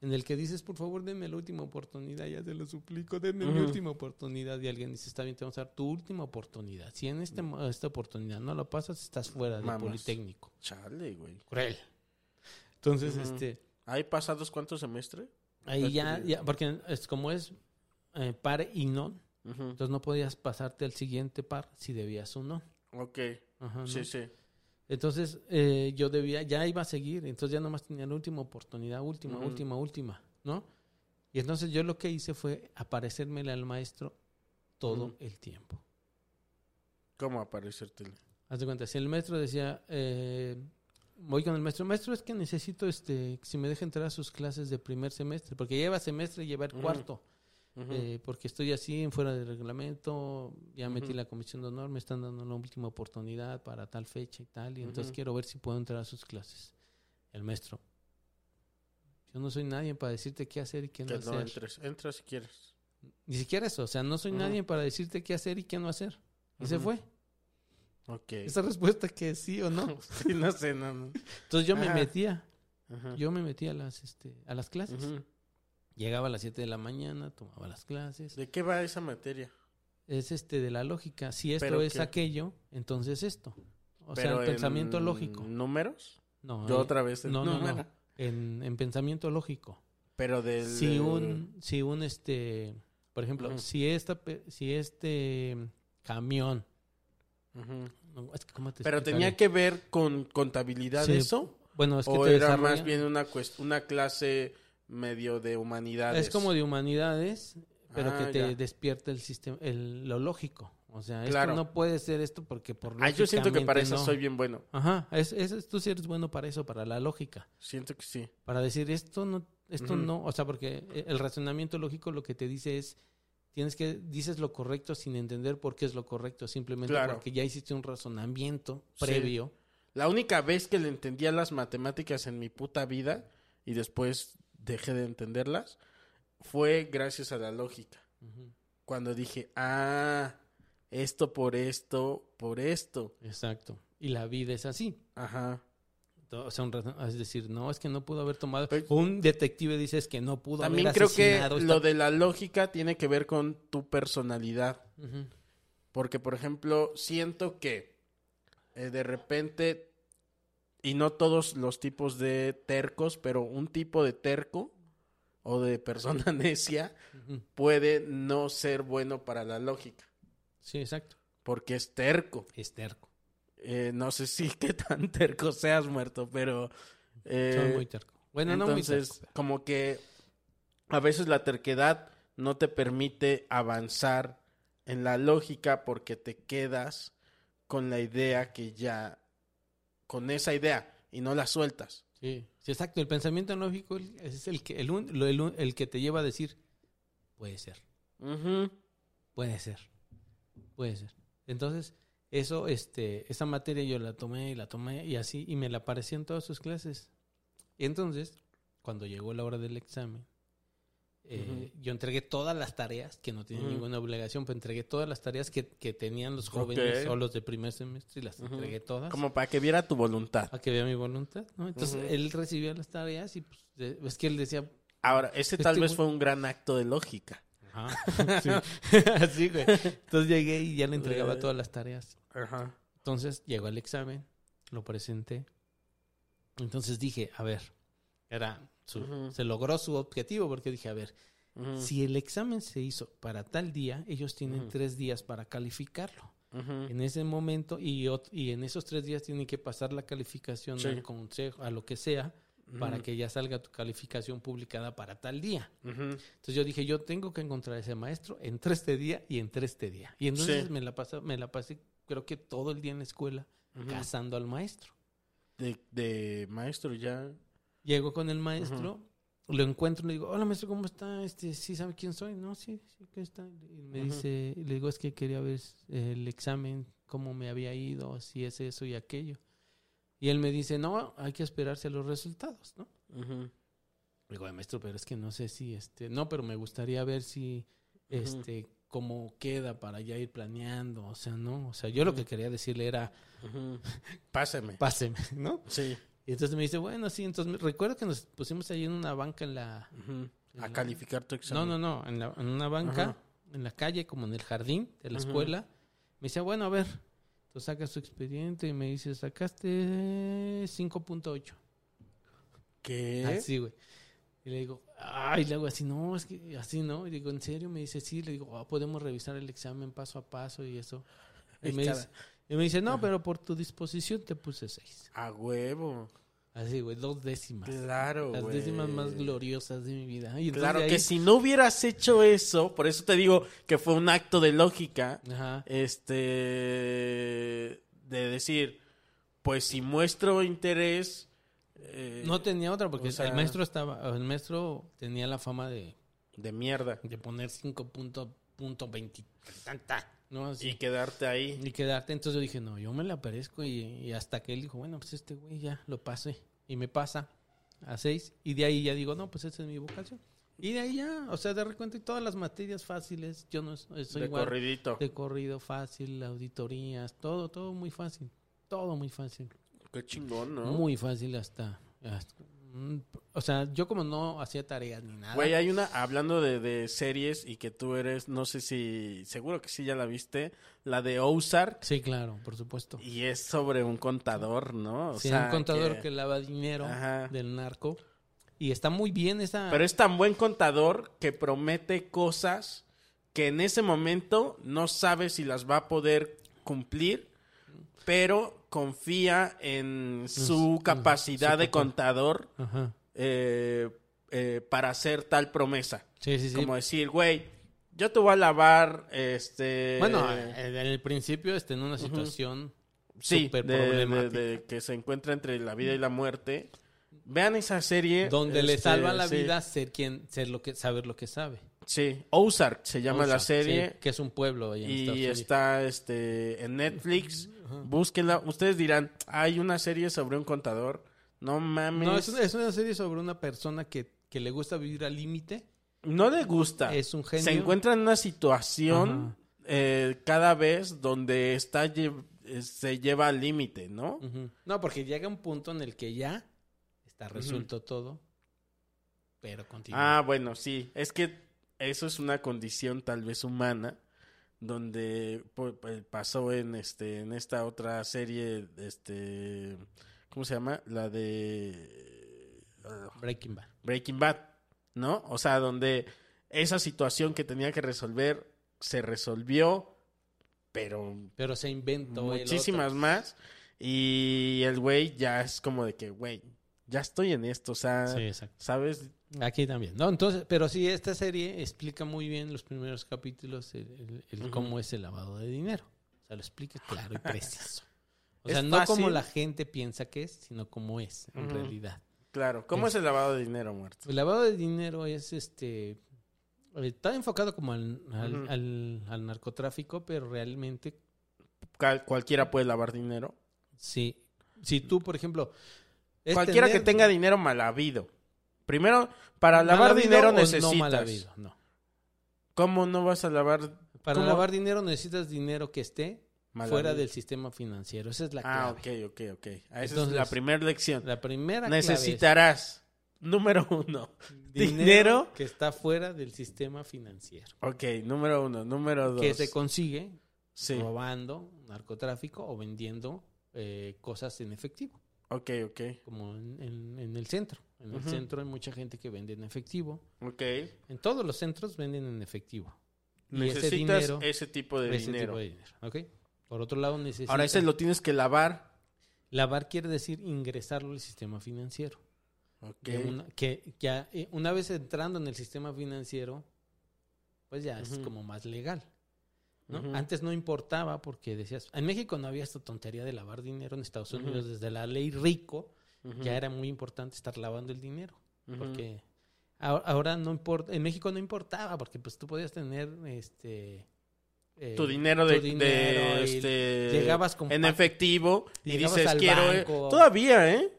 S3: en el que dices, por favor, denme la última oportunidad, ya te lo suplico, denme mi
S2: Ujú.
S3: última oportunidad. Y alguien dice, está bien, te vamos a dar tu última oportunidad. Si en este, mo- esta oportunidad no la pasas, estás fuera del. Politécnico.
S2: Chale, güey.
S3: Cruel. Entonces, este,
S2: ¿Hay pasados cuántos semestres?
S3: ahí ya, ya, porque es como es eh, par y non,
S2: Ujú.
S3: entonces no podías pasarte al siguiente par si debías un non.
S2: Ok,
S3: Ajá,
S2: sí,
S3: ¿no?
S2: sí.
S3: Entonces, eh, yo debía, ya iba a seguir, entonces ya nomás tenía la última oportunidad, última, última, última, ¿no? Y entonces yo lo que hice fue aparecérmele al maestro todo el tiempo.
S2: ¿Cómo aparecértele?
S3: Haz de cuenta, si el maestro decía, eh, voy con el maestro, maestro, es que necesito, este, si me deja entrar a sus clases de primer semestre, porque lleva semestre y lleva el cuarto, eh, porque estoy así en fuera del reglamento, ya metí la comisión de honor, me están dando la última oportunidad para tal fecha y tal, y entonces quiero ver si puedo entrar a sus clases. El maestro, yo no soy nadie para decirte qué hacer y qué no
S2: que
S3: hacer.
S2: no entres. Entra si quieres.
S3: Ni siquiera eso, o sea, no soy nadie para decirte qué hacer y qué no hacer. Y se fue.
S2: Ok.
S3: Esa respuesta que sí o no. <laughs>
S2: sí, no sé, no, no.
S3: Entonces yo me metía,
S2: Ajá.
S3: yo me metía a las, este, a las clases. Llegaba a las 7 de la mañana, tomaba las clases.
S2: ¿De qué va esa materia?
S3: Es este de la lógica. Si esto
S2: ¿Pero
S3: es
S2: qué?
S3: aquello, entonces esto. O sea, el pensamiento
S2: en
S3: lógico.
S2: ¿Números?
S3: No,
S2: Yo
S3: eh,
S2: otra vez. en
S3: no, no, no. En, en pensamiento lógico.
S2: Pero del...
S3: Si un, si un este, por ejemplo, si esta, pe- si este camión,
S2: Ujú.
S3: no, es que ¿cómo te
S2: Pero
S3: explicaré?
S2: tenía que ver con contabilidad
S3: Sí,
S2: eso.
S3: bueno, es que
S2: ¿O
S3: te
S2: era
S3: desarrolla-
S2: más bien una, una clase medio de humanidades?
S3: es como de humanidades, pero
S2: Ah,
S3: que te
S2: ya.
S3: despierta el sistema, el, lo lógico. O sea,
S2: Claro.
S3: esto no puede ser esto porque por
S2: Ah, yo siento que para eso soy bien bueno.
S3: Ajá, es, es- tú sí eres bueno para eso, para la lógica.
S2: Siento que sí.
S3: Para decir esto no, esto no, o sea, porque eh, el razonamiento lógico lo que te dice es, tienes que, dices lo correcto sin entender por qué es lo correcto, simplemente
S2: Claro.
S3: porque ya hiciste un razonamiento
S2: Sí.
S3: previo.
S2: La única vez que le entendía las matemáticas en mi puta vida y después dejé de entenderlas fue gracias a la lógica. Cuando dije, ah, esto por esto, por esto.
S3: Exacto. Y la vida es así.
S2: Ajá.
S3: O sea, un es decir, no, es que no pudo haber tomado.
S2: Pero-
S3: un detective dice es que no pudo
S2: También
S3: haber
S2: creo que
S3: asesinado
S2: lo de la lógica tiene que ver con tu personalidad. Porque, por ejemplo, siento que eh, de repente, y no todos los tipos de tercos, pero un tipo de terco o de persona <laughs> necia puede no ser bueno para la lógica,
S3: Sí, exacto.
S2: porque es terco.
S3: Es terco.
S2: Eh, no sé si <laughs> qué tan terco seas muerto, pero... eh,
S3: Soy muy terco. Bueno, no muy
S2: entonces,
S3: terco. pero-
S2: como que a veces la terquedad no te permite avanzar en la lógica porque te quedas con la idea que ya, con esa idea y no la sueltas.
S3: Sí, sí, exacto. El pensamiento lógico es el que, el, un- el que te lleva a decir, puede ser, puede ser, puede ser. Entonces, eso, este, esa materia yo la tomé y la tomé y así, y me la aparecía en todas sus clases. Y entonces, cuando llegó la hora del examen, eh, yo entregué todas las tareas, que no tenía
S2: Ujú.
S3: ninguna obligación, pero entregué todas las tareas que, que tenían los jóvenes o los de primer semestre y las entregué todas.
S2: Como para que viera tu voluntad.
S3: A que vea mi voluntad, ¿no? Entonces, él recibía las tareas y pues, es que él decía,
S2: Ahora, ese
S3: Este
S2: tal vez
S3: güey-
S2: fue un gran acto de lógica.
S3: Ajá. <laughs> Sí. <laughs> Así, güey. Entonces llegué y ya le entregaba
S2: Eh.
S3: todas las tareas.
S2: Ajá.
S3: Entonces llegó el examen, lo presenté. Entonces dije, a ver, era su- se logró su objetivo porque dije, a ver, si el examen se hizo para tal día, ellos tienen tres días para calificarlo. En ese momento y, y en esos tres días tienen que pasar la calificación
S2: Sí.
S3: al consejo, a lo que sea, para que ya salga tu calificación publicada para tal día. Entonces yo dije, yo tengo que encontrar a ese maestro entre este día y entre este día. Y entonces
S2: Sí.
S3: me, la pasé, me la pasé, creo que todo el día en la escuela,
S2: Ujú.
S3: cazando al maestro.
S2: de, de maestro ya.
S3: Llego con el maestro, lo encuentro y le digo, hola maestro, ¿cómo está? Este, ¿Sí sabe quién soy? No, sí, sí, ¿qué está? Y me dice, y le digo, es que quería ver eh, el examen, cómo me había ido, si es eso y aquello. Y él me dice, no, hay que esperarse a los resultados, ¿no? Le digo, "Ay, maestro, pero es que no sé si, este, no, pero me gustaría ver si, este, cómo queda para ya ir planeando, o sea, ¿no? O sea, yo lo que quería decirle era. <laughs>
S2: Páseme.
S3: páseme, ¿no?
S2: Sí.
S3: Y entonces me dice, bueno, sí, entonces me- recuerdo que nos pusimos ahí en una banca en la...
S2: A calificar tu
S3: No,
S2: examen.
S3: no, no, en, la- en una banca, en la calle, como en el jardín de la escuela. Me dice, bueno, a ver, tú sacas tu expediente y me dice, sacaste 5.8.
S2: ¿Qué?
S3: Así, güey. Y le digo, ay, le hago así, no, es que así no. Y digo, ¿en serio? Me dice, sí. Le digo, "Ah, podemos revisar el examen paso a paso y eso. Y
S2: Y
S3: me,
S2: cada-
S3: dice, y me dice, no, pero por tu disposición te puse 6.
S2: A huevo.
S3: Así, güey, dos décimas.
S2: Claro,
S3: Las
S2: güey.
S3: décimas más gloriosas de mi vida. Y
S2: Claro
S3: ahí-
S2: que si no hubieras hecho eso, por eso te digo que fue un acto de lógica,
S3: Ajá.
S2: este, de decir, pues si muestro interés, eh,
S3: No tenía otra porque
S2: o sea-
S3: el maestro estaba, el maestro tenía la fama de,
S2: de mierda,
S3: de poner 5.20 tanta, ¿no? Así.
S2: y quedarte ahí.
S3: Y quedarte, entonces yo dije, no, yo me la aparezco y, y hasta que él dijo, bueno, pues este güey ya lo pasé. Y me pasa a 6 y de ahí ya digo, no, pues esa es mi vocación. Y de ahí ya, o sea, de repente todas las materias fáciles, yo no soy
S2: de
S3: igual.
S2: corridito.
S3: De corrido fácil, auditorías, todo, todo muy fácil. Todo muy fácil.
S2: Qué chingón, ¿no?
S3: Muy fácil hasta, hasta- O sea, yo como no hacía tareas ni nada.
S2: Güey, hay una, hablando de, de series y que tú eres, no sé si, seguro que sí ya la viste, la de Ozark,
S3: Sí, claro, por supuesto.
S2: y es sobre un contador, ¿no? O
S3: Sí,
S2: sea,
S3: un contador que... lava dinero
S2: Ajá.
S3: del narco. Y está muy bien esa...
S2: Pero es tan buen contador que promete cosas que en ese momento no sabe si las va a poder cumplir, pero confía en su capacidad de contador eh, eh, para hacer tal promesa.
S3: Sí, sí, sí.
S2: Como decir, güey, yo te voy a lavar, este...
S3: Bueno, en el principio está en una situación
S2: sí, de, de-
S3: problemática.
S2: de que se encuentra entre la vida y la muerte. Vean esa serie.
S3: donde le
S2: este,
S3: salva la
S2: sí.
S3: vida ser quien, ser lo que, saber lo que sabe.
S2: Sí, Ozark se llama la serie.
S3: sí, que es un pueblo ahí en
S2: y está este en Netflix. Búsquenla. Ustedes dirán, hay una serie sobre un contador. No mames.
S3: No, es una, es una serie sobre una persona que, que le gusta vivir al límite.
S2: No le gusta.
S3: Es un genio.
S2: Se encuentra en una situación
S3: Ajá.
S2: eh, cada vez donde está lle- eh, se lleva al límite, ¿no?
S3: No, porque llega un punto en el que ya está resuelto todo, pero continúa.
S2: Ah, bueno, sí. Es que eso es una condición tal vez humana donde pu- pu- pasó en este en esta otra serie este ¿cómo se llama? La de ah,
S3: Breaking Bad.
S2: Breaking Bad, ¿no? O sea, donde esa situación que tenía que resolver se resolvió, pero
S3: Pero se inventó
S2: muchísimas más y el güey ya es como de que, güey, ya estoy en esto, o sea,
S3: Sí.
S2: ¿sabes?
S3: Aquí también. No, entonces, pero sí, esta serie explica muy bien los primeros capítulos el, el- el
S2: Ujú.
S3: cómo es el lavado de dinero. O sea, lo explica claro y preciso. <laughs> O
S2: Es
S3: sea, no como la gente piensa que es, sino como es en realidad.
S2: Claro, ¿cómo
S3: Es-
S2: es el lavado de dinero muerto?
S3: El lavado de dinero es este. eh, Está enfocado como al, al-
S2: Ujú.
S3: al- al narcotráfico, pero realmente
S2: Cal- cualquiera puede lavar dinero.
S3: sí. Si tú, por ejemplo.
S2: Cualquiera que tenga dinero mal habido. Primero, para lavar
S3: habido
S2: dinero
S3: o
S2: necesitas.
S3: No mal habido, no.
S2: ¿Cómo no vas a lavar
S3: Para
S2: ¿Cómo?
S3: lavar dinero necesitas dinero que esté
S2: mal
S3: fuera
S2: habido?
S3: del sistema financiero. Esa es la
S2: Ah,
S3: clave.
S2: ok, ok, ok. Ah, Esa es la primera lección.
S3: La primera clave
S2: Necesitarás, número uno, <laughs>
S3: dinero,
S2: dinero.
S3: que está fuera del sistema financiero.
S2: Ok, número uno. Número dos.
S3: Que se consigue
S2: Sí,
S3: robando, narcotráfico o vendiendo eh, cosas en efectivo.
S2: ok, ok.
S3: como en, en- en el centro. En el centro hay mucha gente que vende en efectivo.
S2: Ok.
S3: En todos los centros venden en efectivo. Y ese
S2: Necesitas
S3: dinero,
S2: ese tipo de
S3: ese
S2: dinero.
S3: tipo de dinero. ¿ok? Por otro lado, necesitas...
S2: Ahora ese lo tienes que lavar.
S3: Lavar quiere decir ingresarlo al sistema financiero.
S2: Ok.
S3: De una- que ya eh, una vez entrando en el sistema financiero, pues ya es como más legal. ¿no? Antes no importaba porque decías, en México no había esta tontería de lavar dinero, en Estados. Unidos desde la ley rico Ya era muy importante estar lavando el dinero. porque ahora, ahora no importa, en México no importaba, porque pues tú podías tener este eh,
S2: tu dinero de,
S3: tu dinero
S2: de,
S3: y
S2: este,
S3: llegabas con
S2: en efectivo y dices
S3: al
S2: quiero eh",
S3: banco.
S2: todavía eh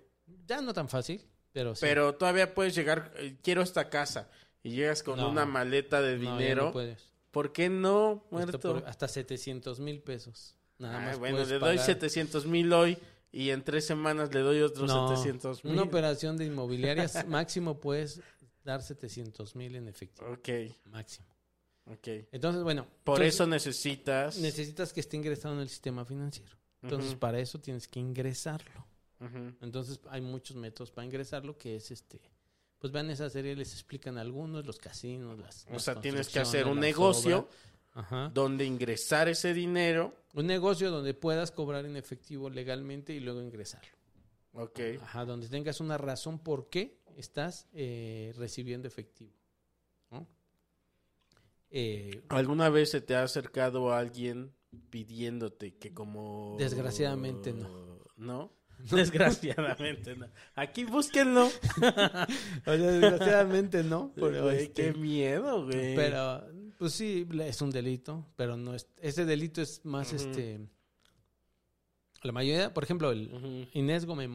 S3: ya no tan fácil, pero sí.
S2: pero todavía puedes llegar eh, quiero esta casa y llegas con
S3: No.
S2: una maleta de dinero
S3: no puedes.
S2: ¿Por qué no, muerto?
S3: por- hasta 700 mil pesos. Nada
S2: Ay,
S3: más
S2: bueno, le doy
S3: pagar.
S2: 700 mil hoy y en tres semanas le doy otros
S3: No,
S2: 700 mil.
S3: Una operación de inmobiliarias <laughs> máximo puedes dar 700 mil en efectivo.
S2: Ok,
S3: Máximo.
S2: ok.
S3: Entonces, bueno.
S2: Por
S3: entonces,
S2: eso necesitas...
S3: necesitas que esté ingresado en el sistema financiero. Entonces, para eso tienes que ingresarlo. Entonces, hay muchos métodos para ingresarlo, que es este. Pues vean esa serie, les explican algunos, los casinos, las.
S2: O
S3: las
S2: sea, tienes que hacer un negocio
S3: obras. Ajá.
S2: donde ingresar ese dinero.
S3: Un negocio donde puedas cobrar en efectivo legalmente y luego ingresarlo.
S2: Ok.
S3: Ajá, donde tengas una razón por qué estás eh, recibiendo efectivo. ¿no? Eh,
S2: ¿Alguna vez se te ha acercado alguien pidiéndote que como...
S3: Desgraciadamente no.
S2: ¿No? <laughs> <laughs> Desgraciadamente no. Aquí búsquenlo. <laughs>
S3: o sea, desgraciadamente no, pero,
S2: Güey,
S3: este,
S2: qué miedo, güey.
S3: pero pues sí, es un delito, pero no es, ese delito es más este la mayoría, por ejemplo, el Inés Gómez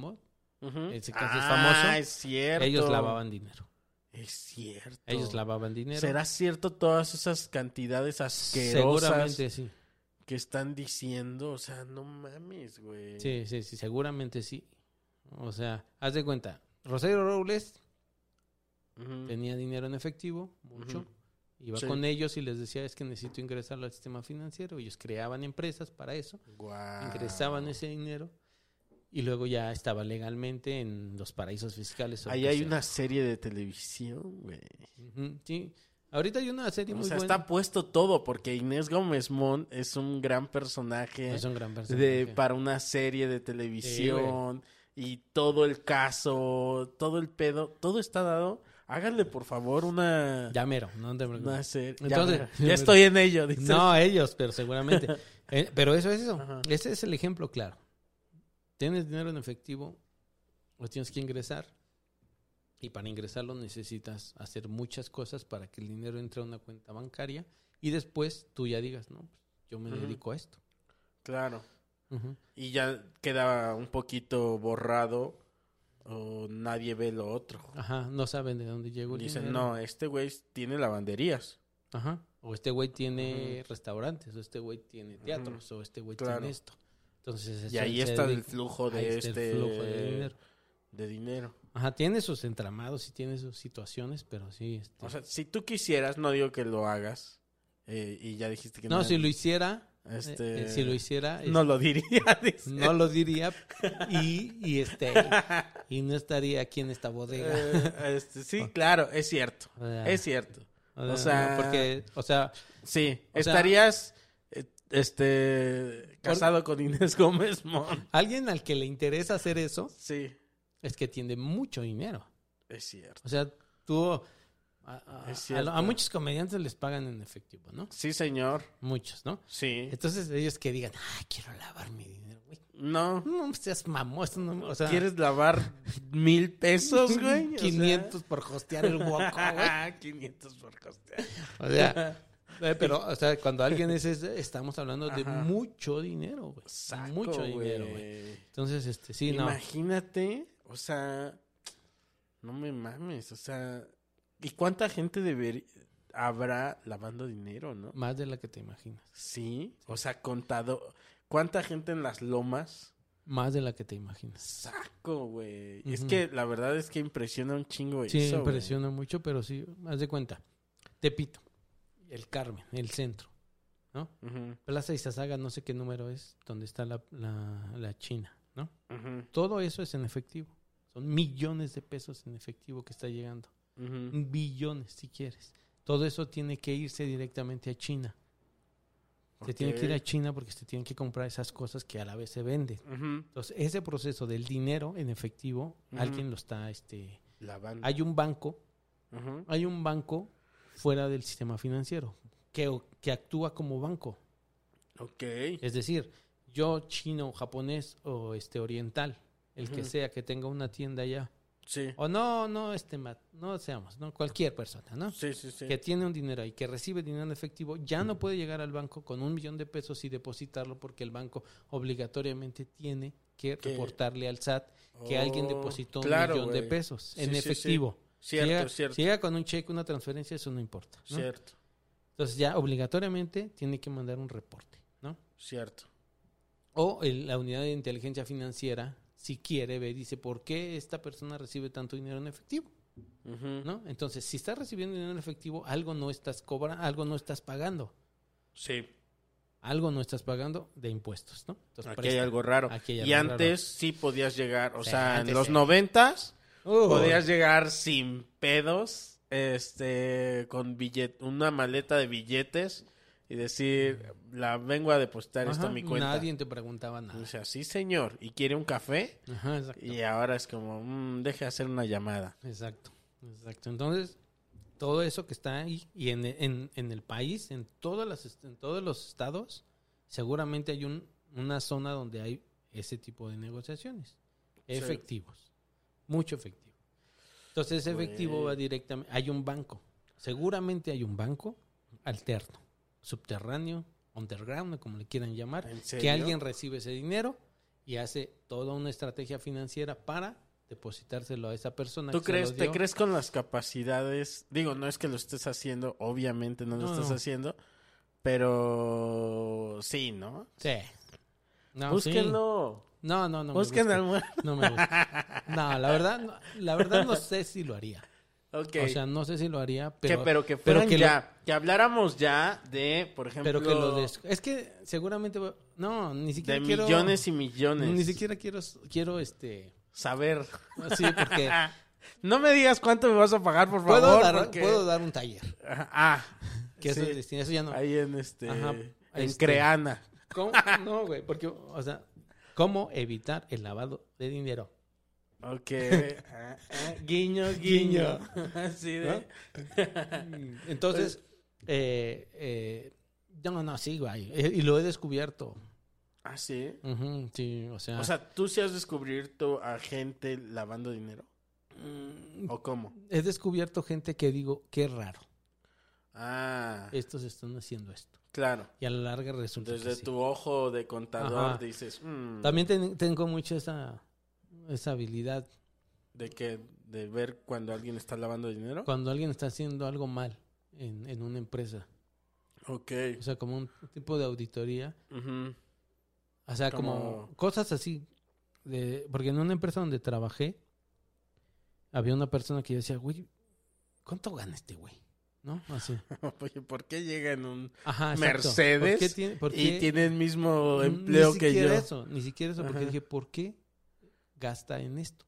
S3: ese caso es
S2: Ah,
S3: famoso.
S2: es cierto.
S3: ellos lavaban dinero.
S2: Es cierto.
S3: Ellos lavaban dinero.
S2: ¿Será cierto todas esas cantidades asquerosas
S3: Seguramente sí.
S2: que están diciendo? O sea, no mames, güey.
S3: Sí, sí, sí, seguramente sí. O sea, haz de cuenta, Rosario Robles tenía dinero en efectivo, mucho. Iba
S2: Sí.
S3: con ellos y les decía, es que necesito ingresarlo al sistema financiero. Ellos creaban empresas para eso,
S2: Guau.
S3: ingresaban ese dinero y luego ya estaba legalmente en los paraísos fiscales.
S2: Ahí hay
S3: sea.
S2: una serie de televisión, güey.
S3: Ujú, sí. Ahorita hay una serie
S2: O
S3: muy
S2: sea,
S3: buena.
S2: está puesto todo porque Inés Gómez Mont es un gran personaje
S3: Es un gran
S2: de,
S3: personaje.
S2: para una serie de televisión y todo el caso, todo el pedo, todo está dado. Háganle por favor una,
S3: Ya mero, no te preocupes.
S2: serie.
S3: Entonces-
S2: ya, ya estoy en ello. dices.
S3: No, ellos, pero seguramente. <laughs> Eh, pero eso es eso.
S2: Ajá.
S3: Ese es el ejemplo claro. Tienes dinero en efectivo, lo tienes que ingresar. Y para ingresarlo necesitas hacer muchas cosas para que el dinero entre a una cuenta bancaria y después tú ya digas, no, pues, yo me dedico a esto.
S2: Claro. Y ya queda un poquito borrado o nadie ve lo otro.
S3: Ajá, no saben de dónde llegó el
S2: Dicen,
S3: dinero.
S2: no, este güey tiene lavanderías.
S3: Ajá. O este güey tiene restaurantes, o este güey tiene teatros, o este güey
S2: Claro.
S3: tiene esto. Entonces,
S2: Y ahí está el
S3: dedica-
S2: flujo de
S3: el
S2: este
S3: flujo de dinero.
S2: de dinero.
S3: Ajá, tiene sus entramados y tiene sus situaciones, pero sí. Este...
S2: O sea, si tú quisieras, no digo que lo hagas. eh, y ya dijiste que
S3: no, si lo hiciera,
S2: Este,
S3: eh, si lo hiciera, es-
S2: No lo diría. <laughs> dice.
S3: no lo diría y, y este <laughs> y no estaría aquí en esta bodega.
S2: Eh, este, sí, claro, es cierto. Es cierto.
S3: o
S2: o
S3: sea, porque, o sea,
S2: Sí,
S3: O
S2: estarías eh, este casado con Inés Gómez Mon.
S3: alguien al que le interesa hacer eso
S2: Sí,
S3: es que tiene mucho dinero.
S2: es cierto.
S3: O sea, tú a, a-
S2: Es
S3: a-
S2: cierto.
S3: a muchos comediantes les pagan en efectivo, ¿no?
S2: Sí, señor.
S3: Muchos, ¿no?
S2: Sí.
S3: Entonces ellos que digan, ay, quiero lavar mi dinero, güey.
S2: No.
S3: No seas mamón, eso no- o sea,
S2: ¿Quieres lavar mil pesos, <laughs> güey? O sea-
S3: 500 por hostear el Woco, <laughs> güey.
S2: 500 por costear.
S3: O sea, <laughs> eh, pero, o sea, cuando alguien es ese, estamos hablando de
S2: Ajá.
S3: mucho dinero, güey.
S2: Saco,
S3: mucho dinero, güey.
S2: güey.
S3: Entonces, este, sí, no.
S2: Imagínate, o sea, no me mames, o sea, ¿y cuánta gente deber habrá lavando dinero, no?
S3: Más de la que te imaginas.
S2: Sí, o sea, contado, ¿cuánta gente en las lomas?
S3: Más de la que te imaginas.
S2: Saco, güey. Es que la verdad es que impresiona un chingo
S3: Sí,
S2: eso, güey.
S3: impresiona mucho, pero sí, haz de cuenta. Tepito, el Carmen, el centro, ¿no?
S2: Ujú,
S3: Plaza Izazaga, no sé qué número es, donde está la, la, la China, ¿no? Todo eso es en efectivo. Son millones de pesos en efectivo que está llegando. Billones, si quieres. Todo eso tiene que irse directamente a China. Se tiene que ir a. China porque se tienen que comprar esas cosas que a la vez se venden. Entonces, ese proceso del dinero en efectivo, alguien lo está, este,
S2: Lavando.
S3: hay un banco, hay un banco fuera del sistema financiero que, que actúa como banco.
S2: Ok.
S3: Es decir, yo chino, japonés o este oriental, el que sea que tenga una tienda allá,
S2: Sí.
S3: o no, no, este, no seamos, no cualquier persona, ¿no?
S2: Sí, sí, sí.
S3: que tiene un dinero ahí, que recibe dinero en efectivo, ya no puede llegar al banco con un millón de pesos y depositarlo porque el banco obligatoriamente tiene que reportarle al SAT que alguien
S2: Oh,
S3: depositó
S2: claro,
S3: un millón de pesos
S2: Sí,
S3: en
S2: sí, sí.
S3: efectivo.
S2: Cierto,
S3: si llega,
S2: cierto.
S3: si llega con un cheque, una transferencia, eso no importa. ¿no?
S2: Cierto.
S3: Entonces ya obligatoriamente tiene que mandar un reporte, ¿no?
S2: Cierto.
S3: O el- la unidad de inteligencia financiera, si quiere, ve, dice, ¿por qué esta persona recibe tanto dinero en efectivo? ¿No? Entonces, si estás recibiendo dinero en efectivo, algo no estás cobrando, algo no estás pagando.
S2: Sí.
S3: Algo no estás pagando de impuestos, ¿no? Entonces,
S2: Aquí hay algo raro.
S3: Aquí hay
S2: y
S3: algo
S2: antes sí podías llegar, o sea, en los
S3: sí.
S2: noventas
S3: Uh,
S2: podías llegar sin pedos, este, con billet, una maleta de billetes y decir, la vengo a depositar esto a mi cuenta.
S3: Nadie te preguntaba nada.
S2: O sea, sí señor, y quiere un café
S3: Ajá, exacto.
S2: y ahora es como, mm, deje hacer una llamada.
S3: Exacto, exacto. Entonces, todo eso que está ahí y en, en, en el país, en, todas las, en todos los estados, seguramente hay un, una zona donde hay ese tipo de negociaciones. Efectivos. Mucho efectivo. Entonces, efectivo va directamente. Hay un banco. Seguramente hay un banco alterno, subterráneo, underground, como le quieran llamar,
S2: ¿En
S3: que alguien recibe ese dinero y hace toda una estrategia financiera para depositárselo a esa persona.
S2: ¿Tú
S3: que se
S2: crees,
S3: lo
S2: te
S3: dio.
S2: crees con las capacidades? Digo, no es que lo estés haciendo, obviamente no lo
S3: No,
S2: estás
S3: no.
S2: haciendo, pero sí, ¿no?
S3: Sí. No,
S2: Búsquenlo.
S3: sí. No, no, no. me
S2: Busquen
S3: gusta.
S2: al.
S3: No me gusta. No, la verdad, no, la verdad no sé si lo haría. O sea, no sé si lo haría,
S2: que,
S3: pero,
S2: que
S3: pero lo-
S2: ya, que habláramos ya de, por ejemplo,
S3: pero que lo des- es que seguramente no, ni
S2: de
S3: siquiera quiero
S2: millones y millones.
S3: ni siquiera quiero quiero este
S2: saber.
S3: sí, porque <laughs>
S2: No me digas cuánto me vas a pagar, por favor.
S3: puedo dar
S2: porque-
S3: puedo dar un taller,
S2: Ah, <laughs>
S3: que eso es eso ya no.
S2: ahí en este,
S3: Ajá,
S2: en
S3: este.
S2: Creana.
S3: ¿Cómo? No, güey, porque o sea, cómo evitar el lavado de dinero.
S2: Ok. <laughs> Ah, ah, guiño, guiño. <laughs> Así de. <laughs>
S3: Entonces, eh, eh, no, no, sí, güey. eh, Y lo he descubierto.
S2: Ah, sí.
S3: Sí, o sea.
S2: O sea, ¿tú sí has descubierto a gente lavando dinero?
S3: mm,
S2: ¿O cómo?
S3: he descubierto gente que digo, qué raro.
S2: Ah,
S3: Estos están haciendo esto.
S2: claro.
S3: Y a la larga resulta
S2: Desde
S3: que sí.
S2: tu ojo de contador
S3: Ajá.
S2: dices, mm,
S3: También ten- tengo mucho esa, esa habilidad.
S2: de que de ver cuando alguien está lavando dinero.
S3: Cuando alguien está haciendo algo mal en, en una empresa.
S2: Ok.
S3: O sea, como un tipo de auditoría.
S2: Ujú.
S3: O sea,
S2: Como-
S3: como, cosas así. De, porque en una empresa donde trabajé, había una persona que yo decía, güey, ¿cuánto gana este güey? ¿No? Así. <laughs>
S2: Oye, ¿por qué llega en un
S3: Ajá.
S2: Mercedes
S3: ¿Por qué tiene, por
S2: y
S3: qué-
S2: tiene el mismo
S3: Ni
S2: empleo que yo?
S3: siquiera eso, ni siquiera eso, porque
S2: Ajá.
S3: dije, ¿por qué gasta en esto?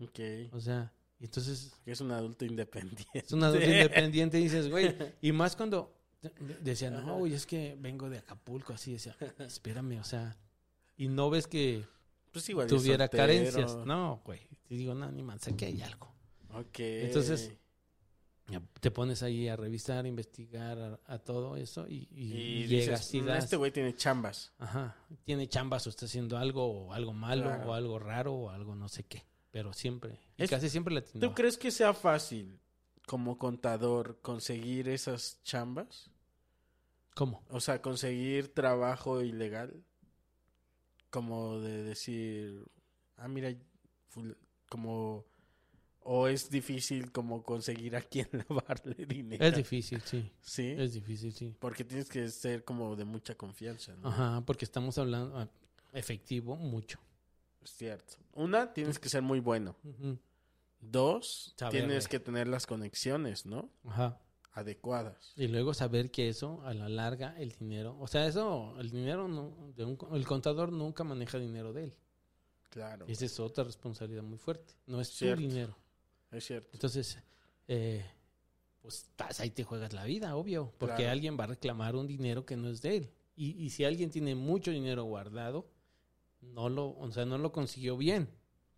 S2: Ok.
S3: O sea, y entonces
S2: es un adulto independiente.
S3: es un adulto independiente y dices, güey, <laughs> y más cuando de- decía, no, güey, es que vengo de Acapulco, así decía, espérame, o sea, y no ves que
S2: Pues igual.
S3: tuviera
S2: soltero.
S3: carencias, no, güey, y digo, no, ni más, sé que hay algo.
S2: Ok.
S3: Entonces, Te pones ahí a revisar, a investigar a, a todo eso y, y
S2: y
S3: llegas
S2: dices,
S3: y
S2: "Mm,
S3: das,
S2: este güey tiene chambas.
S3: ajá, tiene chambas o está haciendo algo o algo malo
S2: Claro.
S3: o algo raro o algo no sé qué, pero siempre, y
S2: Es-
S3: casi siempre le
S2: ¿Tú
S3: atinaba.
S2: crees que sea fácil como contador conseguir esas chambas?
S3: ¿Cómo?
S2: O sea, conseguir trabajo ilegal. Como de decir, ah, mira, como... O es difícil como conseguir a quien <laughs> lavarle dinero.
S3: Es difícil, sí,
S2: Sí.
S3: es difícil, sí.
S2: Porque tienes que ser como de mucha confianza, ¿no?
S3: Ajá, porque estamos hablando ah, efectivo mucho.
S2: Es cierto. Una, tienes que ser muy bueno. Dos, tienes que tener las conexiones, ¿no?
S3: Ajá.
S2: Adecuadas.
S3: Y luego saber que eso, a la larga, el dinero, o sea, eso, el dinero, no, de un, el contador nunca maneja dinero de él.
S2: Claro.
S3: Esa es otra responsabilidad muy fuerte. No es
S2: Cierto.
S3: tu dinero.
S2: Es cierto.
S3: Entonces, eh, pues estás ahí te juegas la vida, obvio, porque
S2: Claro.
S3: alguien va a reclamar un dinero que no es de él. Y, y si alguien tiene mucho dinero guardado, no lo, o sea, no lo consiguió bien,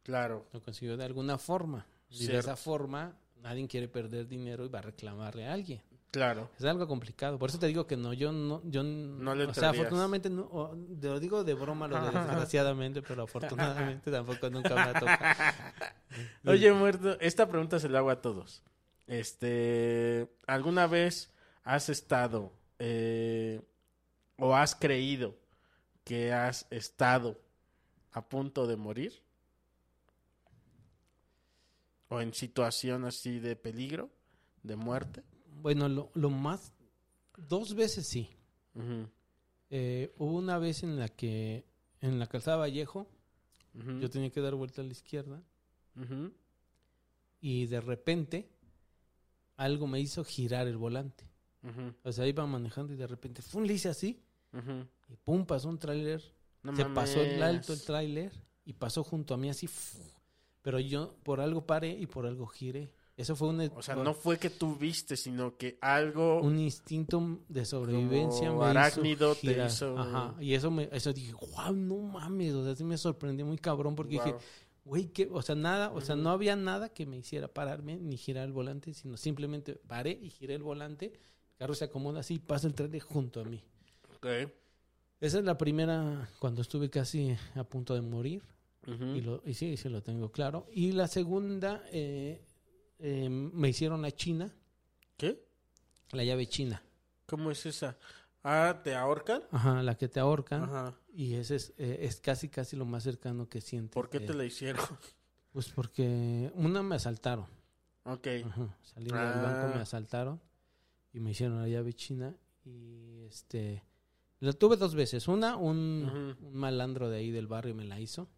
S2: Claro.
S3: lo consiguió de alguna forma. Y de esa forma, nadie quiere perder dinero y va a reclamarle a alguien.
S2: Claro.
S3: Es algo complicado. Por eso te digo que no, yo no, yo no
S2: le
S3: o sea, afortunadamente, no, o- te lo digo de broma, lo de <laughs> desgraciadamente, pero afortunadamente <laughs> tampoco nunca me ha tocado. <laughs>
S2: Oye, muerto, esta pregunta se la hago a todos. Este, ¿alguna vez has estado eh, o has creído que has estado a punto de morir? ¿O en situación así de peligro, de muerte?
S3: Bueno, lo, lo más Dos veces sí. Eh, hubo una vez en la que en la calzada Vallejo yo tenía que dar vuelta a la izquierda y de repente algo me hizo girar el volante. O sea, iba manejando y de repente ¡fum! le hice así y pum, pasó un tráiler.
S2: No
S3: se pasó el alto el tráiler y pasó junto a mí así. Pero yo por algo paré y por algo giré. Eso fue un,
S2: O sea, no fue que tú viste, sino que algo...
S3: un instinto de sobrevivencia me
S2: arácnido
S3: hizo
S2: te hizo-
S3: Ajá. Y eso me eso dije, wow, no mames. O sea, sí me sorprendió muy cabrón porque dije, güey, que, o sea, nada, o sea, no había nada que me hiciera pararme ni girar el volante, sino simplemente paré y giré el volante. El carro se acomoda así y pasa el tren junto a mí.
S2: Ok.
S3: Esa es la primera cuando estuve casi a punto de morir. Y, lo, y sí, sí lo tengo claro. Y la segunda, eh, eh, me hicieron la china,
S2: ¿Qué?
S3: la llave china.
S2: ¿Cómo es esa? Ah, ¿te ahorcan?
S3: Ajá, la que te ahorcan.
S2: Ajá.
S3: Y ese es, eh, es casi, casi lo más cercano que sientes.
S2: ¿Por qué te la hicieron? <laughs>
S3: Pues porque una me asaltaron.
S2: Ok.
S3: Ajá, Salí del banco,
S2: Ah.
S3: me asaltaron y me hicieron la llave china. Y este. La tuve dos veces. Una, un, malandro de ahí del barrio me la hizo.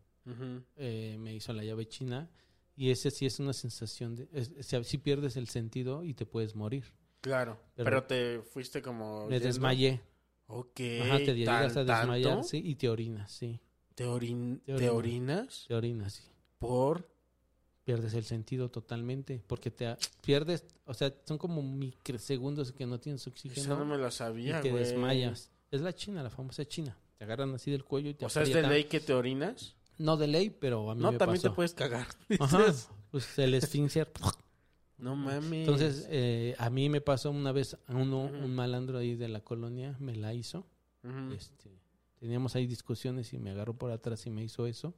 S3: Eh, me hizo la llave china. Y ese sí es una sensación de. Es, si, si pierdes el sentido y te puedes morir.
S2: Claro.
S3: Pero-
S2: Pero, te fuiste como...
S3: Me
S2: yendo.
S3: desmayé.
S2: Ok.
S3: Ajá, te llegas a
S2: ¿tan-
S3: desmayar,
S2: tanto?
S3: sí, y te orinas, sí.
S2: ¿Te, orin-
S3: Te
S2: ¿Te
S3: orinas. Te orinas, sí.
S2: Por...
S3: Pierdes el sentido totalmente. Porque te pierdes. O sea, son como microsegundos que no tienes oxígeno.
S2: Esa no me
S3: y
S2: sabía,
S3: te
S2: güey.
S3: desmayas. Es la china, la famosa china. Te agarran así del cuello y te
S2: O sea, ¿es de
S3: aprietan.
S2: ley que te orinas?
S3: No de ley, pero a mí
S2: No,
S3: me
S2: también
S3: pasó.
S2: te puedes cagar. <laughs>
S3: Ajá, pues el esfínter.
S2: No mames.
S3: Entonces, eh, a mí me pasó una vez a uno, un malandro ahí de la colonia, me la hizo. Este, teníamos ahí discusiones y me agarró por atrás y me hizo eso.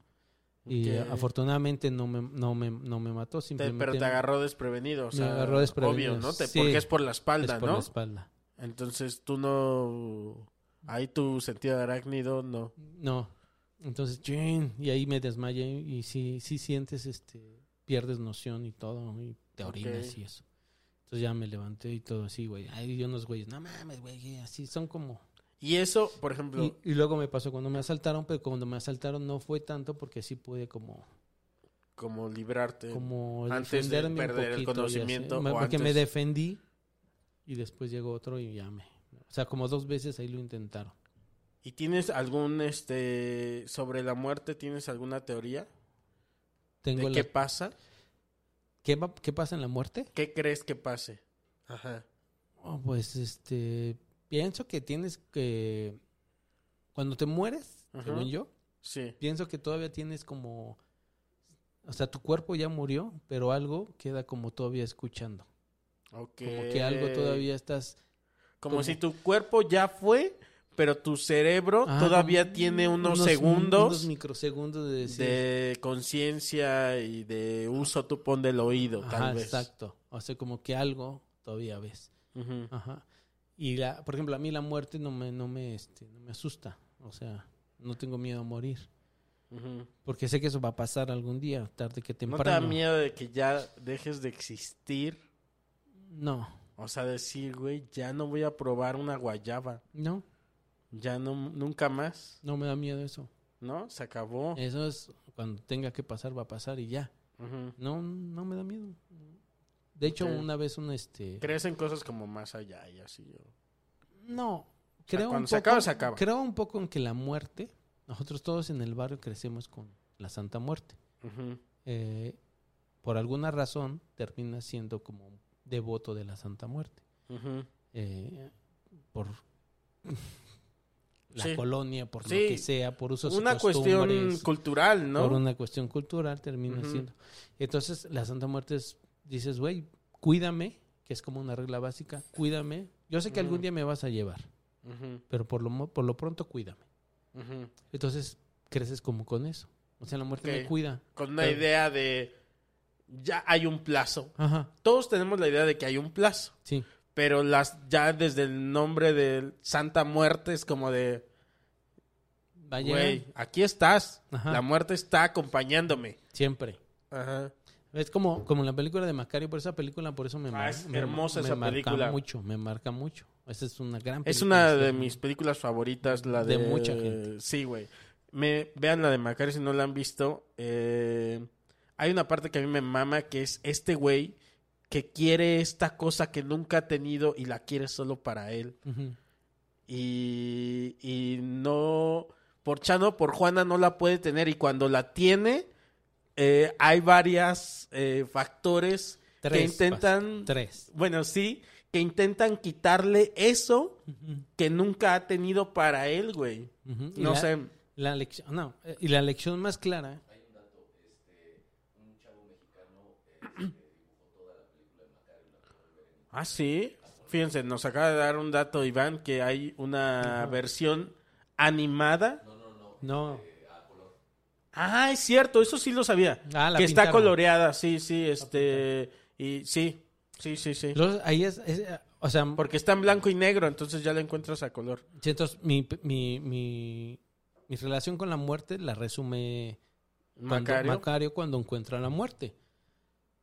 S3: Y afortunadamente no me, no me, no me mató,
S2: Te-
S3: simplemente
S2: pero te agarró desprevenido, o
S3: Me
S2: sea,
S3: agarró desprevenido,
S2: obvio, ¿no? Te-
S3: sí.
S2: Porque es por la
S3: es
S2: espalda,
S3: por
S2: ¿no?
S3: la espalda.
S2: Entonces tú no... Ahí tu sentido de arácnido, no.
S3: No. Entonces, chin, y ahí me desmayé y sí, sí sientes, este, pierdes noción y todo, y te orinas y eso. Entonces ya me levanté y todo así, güey. Hay unos güeyes, no mames, güey, así son como...
S2: Y eso, por ejemplo...
S3: Y, y luego me pasó cuando me asaltaron, pero cuando me asaltaron no fue tanto porque sí pude como,
S2: como librarte.
S3: como
S2: Antes de perder el
S3: poquito así.
S2: conocimiento o
S3: porque me defendí y después llegó otro y ya me... O sea, como dos veces ahí lo intentaron.
S2: ¿Y tienes algún, este, sobre la muerte, tienes alguna teoría?
S3: Tengo
S2: ¿De
S3: la-
S2: qué pasa?
S3: ¿Qué, va- ¿Qué pasa en la muerte?
S2: ¿Qué crees que pase? Ajá.
S3: Oh, pues este pienso que tienes que cuando te mueres,
S2: Ajá.
S3: según yo,
S2: Sí.
S3: pienso que todavía tienes como o sea, tu cuerpo ya murió, pero algo queda como todavía escuchando.
S2: Ok.
S3: Como que algo todavía estás
S2: Como
S3: como-
S2: si tu cuerpo ya fue, pero tu cerebro
S3: Ah,
S2: todavía tiene unos,
S3: unos
S2: segundos
S3: unos microsegundos de
S2: conciencia y de uso tu pon del oído, tal vez.
S3: exacto. O sea, como que algo todavía ves. Ajá. Y la, por ejemplo, a mí la muerte no me no me este no me asusta, o sea, no tengo miedo a morir. Porque sé que eso va a pasar algún día, tarde que
S2: ¿No te
S3: temprano.
S2: da miedo de que ya dejes de existir?
S3: No,
S2: O sea, decir, güey, ya no voy a probar una guayaba.
S3: no,
S2: Ya no, nunca más.
S3: no me da miedo eso.
S2: ¿No? Se acabó.
S3: Eso es cuando tenga que pasar, va a pasar y ya. No, no me da miedo. De hecho, una vez un este.
S2: Crees en cosas como más allá y así. o-
S3: No,
S2: sea,
S3: creo
S2: cuando
S3: un
S2: se
S3: poco.
S2: acaba, se acaba.
S3: Creo un poco en que la muerte. Nosotros todos en el barrio crecemos con la Santa Muerte. Eh, por alguna razón termina siendo como un devoto de la Santa Muerte. Eh, por la
S2: Sí.
S3: colonia, por
S2: Sí.
S3: lo que sea, por usos y
S2: Una cuestión cultural, ¿no?
S3: por una cuestión cultural termina siendo. Entonces, la Santa Muerte es, dices, güey, cuídame, que es como una regla básica, cuídame. Yo sé que algún día me vas a llevar, pero por lo, por lo pronto cuídame. Entonces, creces como con eso. O sea, la muerte me cuida.
S2: Con una
S3: Pero-
S2: idea de ya hay un plazo.
S3: Ajá,
S2: Todos tenemos la idea de que hay un plazo.
S3: sí.
S2: Pero las ya desde el nombre de Santa Muerte es como de, güey, aquí estás.
S3: Ajá.
S2: La muerte está acompañándome.
S3: siempre.
S2: Ajá.
S3: Es como, como la película de Macario, por esa película, por eso me,
S2: Ah, es
S3: me-
S2: hermosa
S3: me
S2: esa
S3: marca
S2: película.
S3: mucho, me marca mucho. Esa es una gran película.
S2: Es una
S3: sí.
S2: de mis películas favoritas, la de...
S3: De mucha gente.
S2: Sí, güey. Me, vean la de Macario si no la han visto. Eh, hay una parte que a mí me mama que es este güey que quiere esta cosa que nunca ha tenido y la quiere solo para él. Y, y no... Por Chano, por Juana no la puede tener y cuando la tiene eh, hay varias eh, factores que intentan...
S3: Tres.
S2: Bueno, sí, que intentan quitarle eso que nunca ha tenido para él, güey. No
S3: la-
S2: sé.
S3: La lección, no, eh, y la lección más clara.
S2: Ah, sí. Fíjense, nos acaba de dar un dato Iván que hay una versión animada.
S3: No,
S2: Ah, es cierto, eso sí lo sabía.
S3: Ah, la
S2: que está
S3: pintaron.
S2: coloreada, sí, sí, este y sí, sí, sí, sí.
S3: Los- ahí es, es, eh, o sea,
S2: Porque está en blanco y negro, entonces ya la encuentras a color.
S3: sí, entonces, mi, mi, mi, mi relación con la muerte la resume cuando,
S2: Macario,
S3: Macario cuando encuentra la muerte.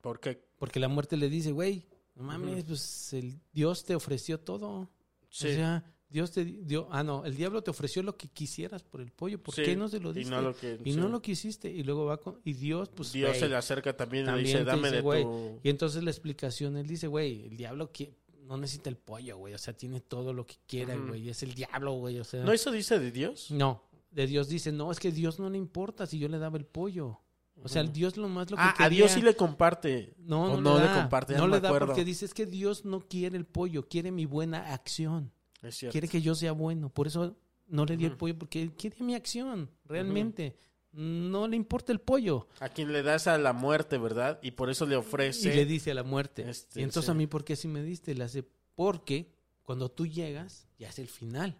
S2: ¿por qué?
S3: Porque la muerte le dice, güey, no mames, pues el Dios te ofreció todo.
S2: Sí.
S3: O sea, Dios te dio, ah, no, el diablo te ofreció lo que quisieras por el pollo. ¿Por
S2: Sí,
S3: qué no se lo
S2: y
S3: diste?
S2: no lo que-
S3: Y
S2: sí.
S3: no lo quisiste. Y luego va con, y Dios, pues,
S2: Dios se le acerca también y dice, "Dame
S3: dice,
S2: de
S3: güey".
S2: tu
S3: Y entonces la explicación, él dice, güey, el diablo que no necesita el pollo, güey. O sea, tiene todo lo que quiera, güey. Es el diablo, güey. O sea,
S2: ¿No eso dice de Dios?
S3: no, de Dios dice, no, es que Dios no le importa si yo le daba el pollo. O sea, Dios lo más lo que
S2: Ah,
S3: quería...
S2: a Dios sí le comparte.
S3: No,
S2: o
S3: no,
S2: no
S3: le,
S2: le
S3: da.
S2: comparte, ya
S3: No
S2: no me
S3: le da
S2: acuerdo.
S3: porque dice, es que Dios no quiere el pollo, quiere mi buena acción.
S2: Es cierto.
S3: Quiere que yo sea bueno. Por eso no le di el pollo, porque él quiere mi acción, realmente. No le importa el pollo.
S2: A quien le das a la muerte, ¿verdad? Y por eso le ofrece.
S3: Y le dice a la muerte.
S2: Este,
S3: y entonces
S2: sí.
S3: a mí, ¿por qué así me diste? Le hace, porque cuando tú llegas, ya es el final.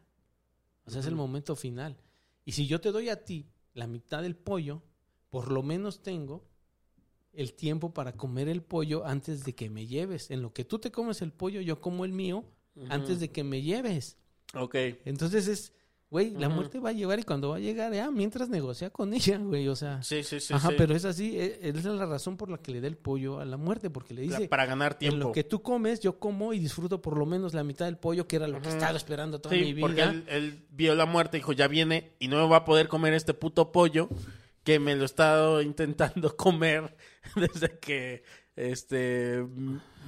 S3: O sea, es el momento final. Y si yo te doy a ti la mitad del pollo, por lo menos tengo el tiempo para comer el pollo antes de que me lleves. En lo que tú te comes el pollo, yo como el mío antes de que me lleves.
S2: Ok.
S3: Entonces es, güey, la muerte va a llegar y cuando va a llegar, ya, mientras negocia con <laughs> ella, güey, o sea.
S2: Sí, sí, sí.
S3: ajá,
S2: sí.
S3: pero es así, e- esa es la razón por la que le da el pollo a la muerte, porque le
S2: La-
S3: dice,
S2: para ganar
S3: en
S2: tiempo.
S3: lo que tú comes, yo como y disfruto por lo menos la mitad del pollo, que era lo que estaba esperando toda
S2: Sí,
S3: mi vida.
S2: porque él, él vio la muerte y dijo, ya viene y no me va a poder comer este puto pollo que me lo he estado intentando <laughs> comer desde que, este,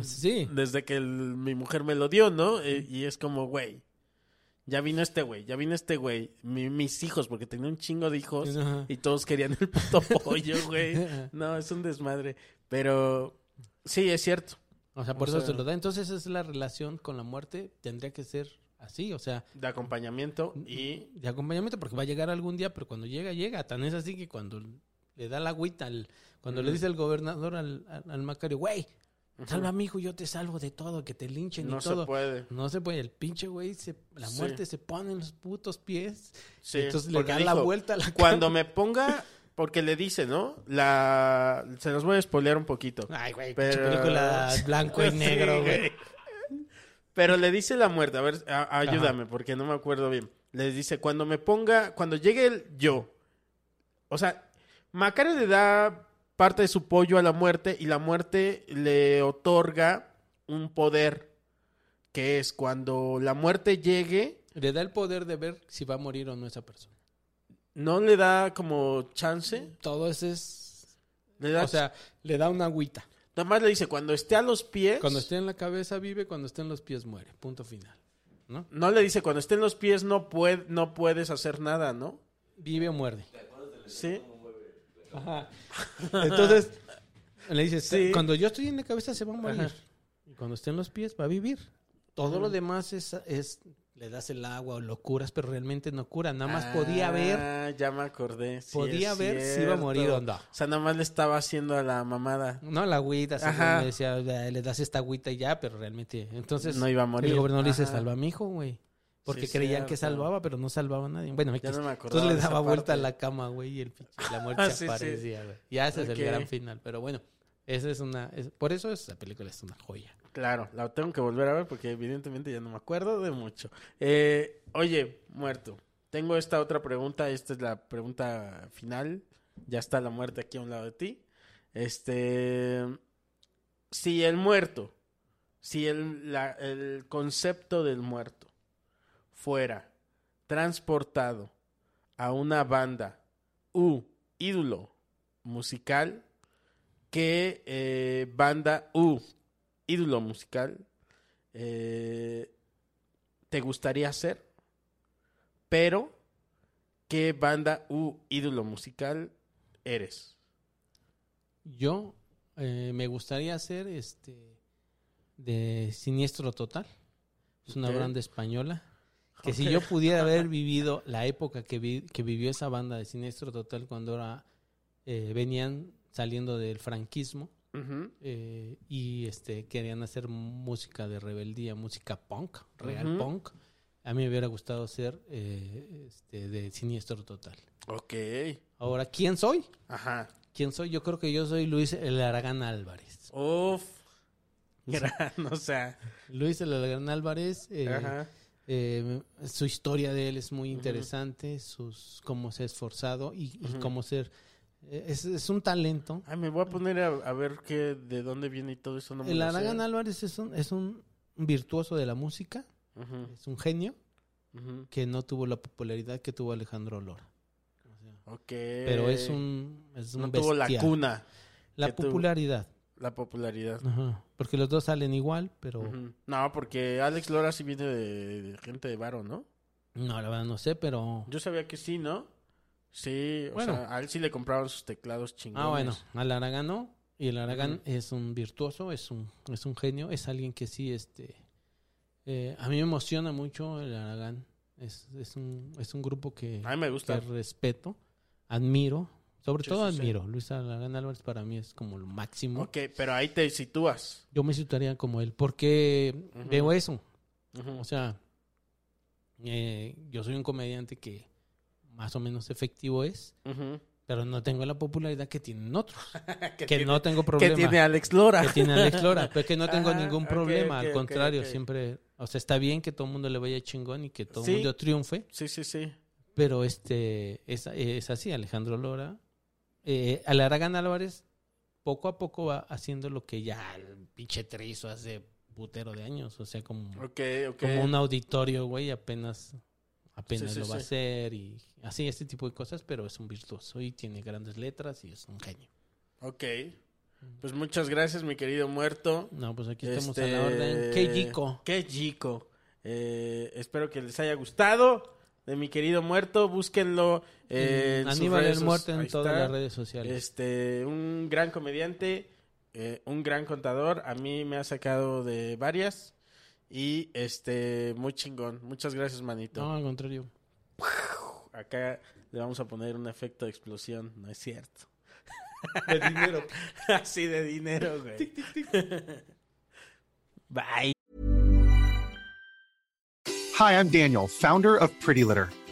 S3: Sí,
S2: desde que el- mi mujer me lo dio, ¿no? Eh, y es como, güey, ya vino este güey, ya vino este güey, Mi- mis hijos, porque tenía un chingo de hijos
S3: Ajá.
S2: y todos querían el puto <laughs> pollo, güey. No, es un desmadre. Pero sí, es cierto.
S3: o sea, por
S2: o
S3: eso
S2: sea-
S3: se lo da. Entonces es la relación con la muerte, tendría que ser así, o sea,
S2: De acompañamiento y...
S3: de acompañamiento, porque va a llegar algún día, pero cuando llega, llega. Tan es así que cuando le da la agüita, al- cuando le dice el gobernador al, al, al Macario, güey, salva a mi hijo, yo te salvo de todo, que te linchen
S2: No
S3: y
S2: se
S3: todo.
S2: puede.
S3: No se puede, el pinche güey, se, la
S2: Sí.
S3: muerte se pone en los putos pies.
S2: Sí,
S3: entonces le da la vuelta a la
S2: Cuando me ponga, porque le dice, ¿no? La, se los voy a spoilear un poquito.
S3: Ay, güey,
S2: Pero-
S3: película blanco y <laughs>
S2: Sí,
S3: negro, güey.
S2: Pero le dice la muerte, a ver, a- ayúdame, porque no me acuerdo bien. Le dice, cuando me ponga, cuando llegue el yo. O sea, Macario le da parte de su pollo a la muerte y la muerte le otorga un poder que es cuando la muerte llegue,
S3: Le da el poder de ver si va a morir o no esa persona.
S2: no le da como chance,
S3: Todo eso es...
S2: le da,
S3: O sea, le da una agüita.
S2: Nada más le dice, cuando esté a los pies,
S3: Cuando esté en la cabeza vive, cuando esté en los pies muere. Punto final. ¿No?
S2: no le dice, cuando esté en los pies no, puede, no puedes hacer nada, ¿no?
S3: Vive o muerde.
S2: Sí.
S3: Ajá. Entonces, le dices,
S2: Sí.
S3: cuando yo estoy en la cabeza se va a morir.
S2: Ajá.
S3: Y cuando esté en los pies va a vivir. Todo lo demás es, es, le das el agua o lo curas, pero realmente no cura. Nada más podía ver,
S2: Ah, ya me acordé. sí,
S3: podía ver si iba a morir o no.
S2: O sea, nada más le estaba haciendo a la mamada.
S3: No, la agüita, así
S2: Ajá.
S3: decía, "Eh, le das esta agüita y ya, pero realmente. Entonces,
S2: No iba a morir.
S3: el gobernador le dice,
S2: Ajá.
S3: salva a mi hijo, güey. Porque
S2: Sí,
S3: creían que salvaba, pero no salvaba a nadie. Bueno,
S2: Ya no me
S3: entonces le daba vuelta a la cama, güey, y el pinche- la <laughs> muerte
S2: sí,
S3: aparecía, güey. Ya ese es el gran final. Pero bueno, esa es una. es- por eso esa película es una joya.
S2: Claro, la tengo que volver a ver porque evidentemente ya no me acuerdo de mucho. Eh, oye, muerto. Tengo esta otra pregunta. Esta es la pregunta final. Ya está la muerte aquí a un lado de ti. Este. Si el muerto, si el, el concepto del muerto fuera transportado a una banda u ídolo musical, ¿qué eh, banda u ídolo musical eh, te gustaría ser? Pero, ¿qué banda u ídolo musical eres?
S3: Yo eh, me gustaría hacer este de Siniestro Total. Es una banda española. Que si yo <laughs> pudiera haber vivido la época que, vi- que vivió esa banda de Siniestro Total cuando era, eh, venían saliendo del franquismo Eh, y este querían hacer música de rebeldía, música punk, real punk. A mí me hubiera gustado ser eh, este, de Siniestro Total.
S2: Ok.
S3: Ahora, ¿quién soy?
S2: Ajá.
S3: ¿Quién soy? Yo creo que yo soy Luis El Aragán Álvarez.
S2: Uf. <laughs> Gran, o sea.
S3: Luis El Aragán Álvarez, eh,
S2: Ajá.
S3: eh, su historia de él es muy interesante, sus cómo se ha esforzado y, y cómo ser... eh, es, es un talento.
S2: Ay, me voy a poner a, a ver qué, de dónde viene y todo eso. No me
S3: El. Aragán Álvarez es un, es un virtuoso de la música, es un genio que no tuvo la popularidad que tuvo Alejandro Lora. O sea,
S2: Ok.
S3: Pero es un, es un
S2: No tuvo la cuna,
S3: La popularidad.
S2: la popularidad.
S3: Ajá. Porque los dos salen igual, pero.
S2: No, porque Alex Lora sí viene de, de gente de varo, ¿no?
S3: no, la verdad no sé, pero...
S2: Yo sabía que sí, ¿no? Sí, o
S3: Bueno.
S2: sea, a él sí le compraban sus teclados chingones.
S3: Ah, bueno, al Aragán no. Y el Aragán es un virtuoso, es un, es un genio, es alguien que sí, este... eh, a mí me emociona mucho el Aragán. Es, es, un, es un grupo que,
S2: A mí me
S3: que
S2: gusta.
S3: respeto, admiro. Sobre todo
S2: sí,
S3: admiro. Luis Aragán Álvarez para mí es como lo máximo.
S2: Ok, pero ahí te sitúas.
S3: Yo me situaría como él, porque veo eso. O sea, eh, yo soy un comediante que más o menos efectivo es, pero no tengo la popularidad que tienen otros. <laughs>
S2: que
S3: que
S2: tiene-
S3: no tengo
S2: que
S3: problema.
S2: tiene Alex Lora.
S3: que tiene Alex Lora, <laughs> pero que no tengo
S2: Ajá,
S3: ningún problema, al contrario, siempre, o sea, está bien que todo el mundo le vaya chingón y que todo el
S2: Sí.
S3: mundo triunfe,
S2: Sí, sí, sí.
S3: pero este es, es así, Alejandro Lora, eh, al Aragán Álvarez poco a poco va haciendo lo que ya el pinche Tri hizo hace putero de años, o sea, como, como un auditorio, güey, apenas apenas
S2: Sí, sí,
S3: lo va a hacer y así, este tipo de cosas, pero es un virtuoso y tiene grandes letras y es un genio.
S2: Ok. Pues muchas gracias, mi querido muerto.
S3: No, pues aquí estamos
S2: Este,
S3: a la orden. ¡Qué chico!
S2: Qué chico. Eh, espero que les haya gustado. De mi querido muerto, búsquenlo. eh, en sus
S3: Aníbal el muerto en todas
S2: está.
S3: las redes sociales.
S2: Este, un gran comediante, eh, un gran contador. A mí me ha sacado de varias. Y este, muy chingón. Muchas gracias, manito.
S3: No, al contrario.
S2: Acá le vamos a poner un efecto de explosión. No es cierto.
S3: De dinero. <laughs>
S2: Así de dinero, güey. Bye.
S4: Hi, I'm Daniel, founder of Pretty Litter.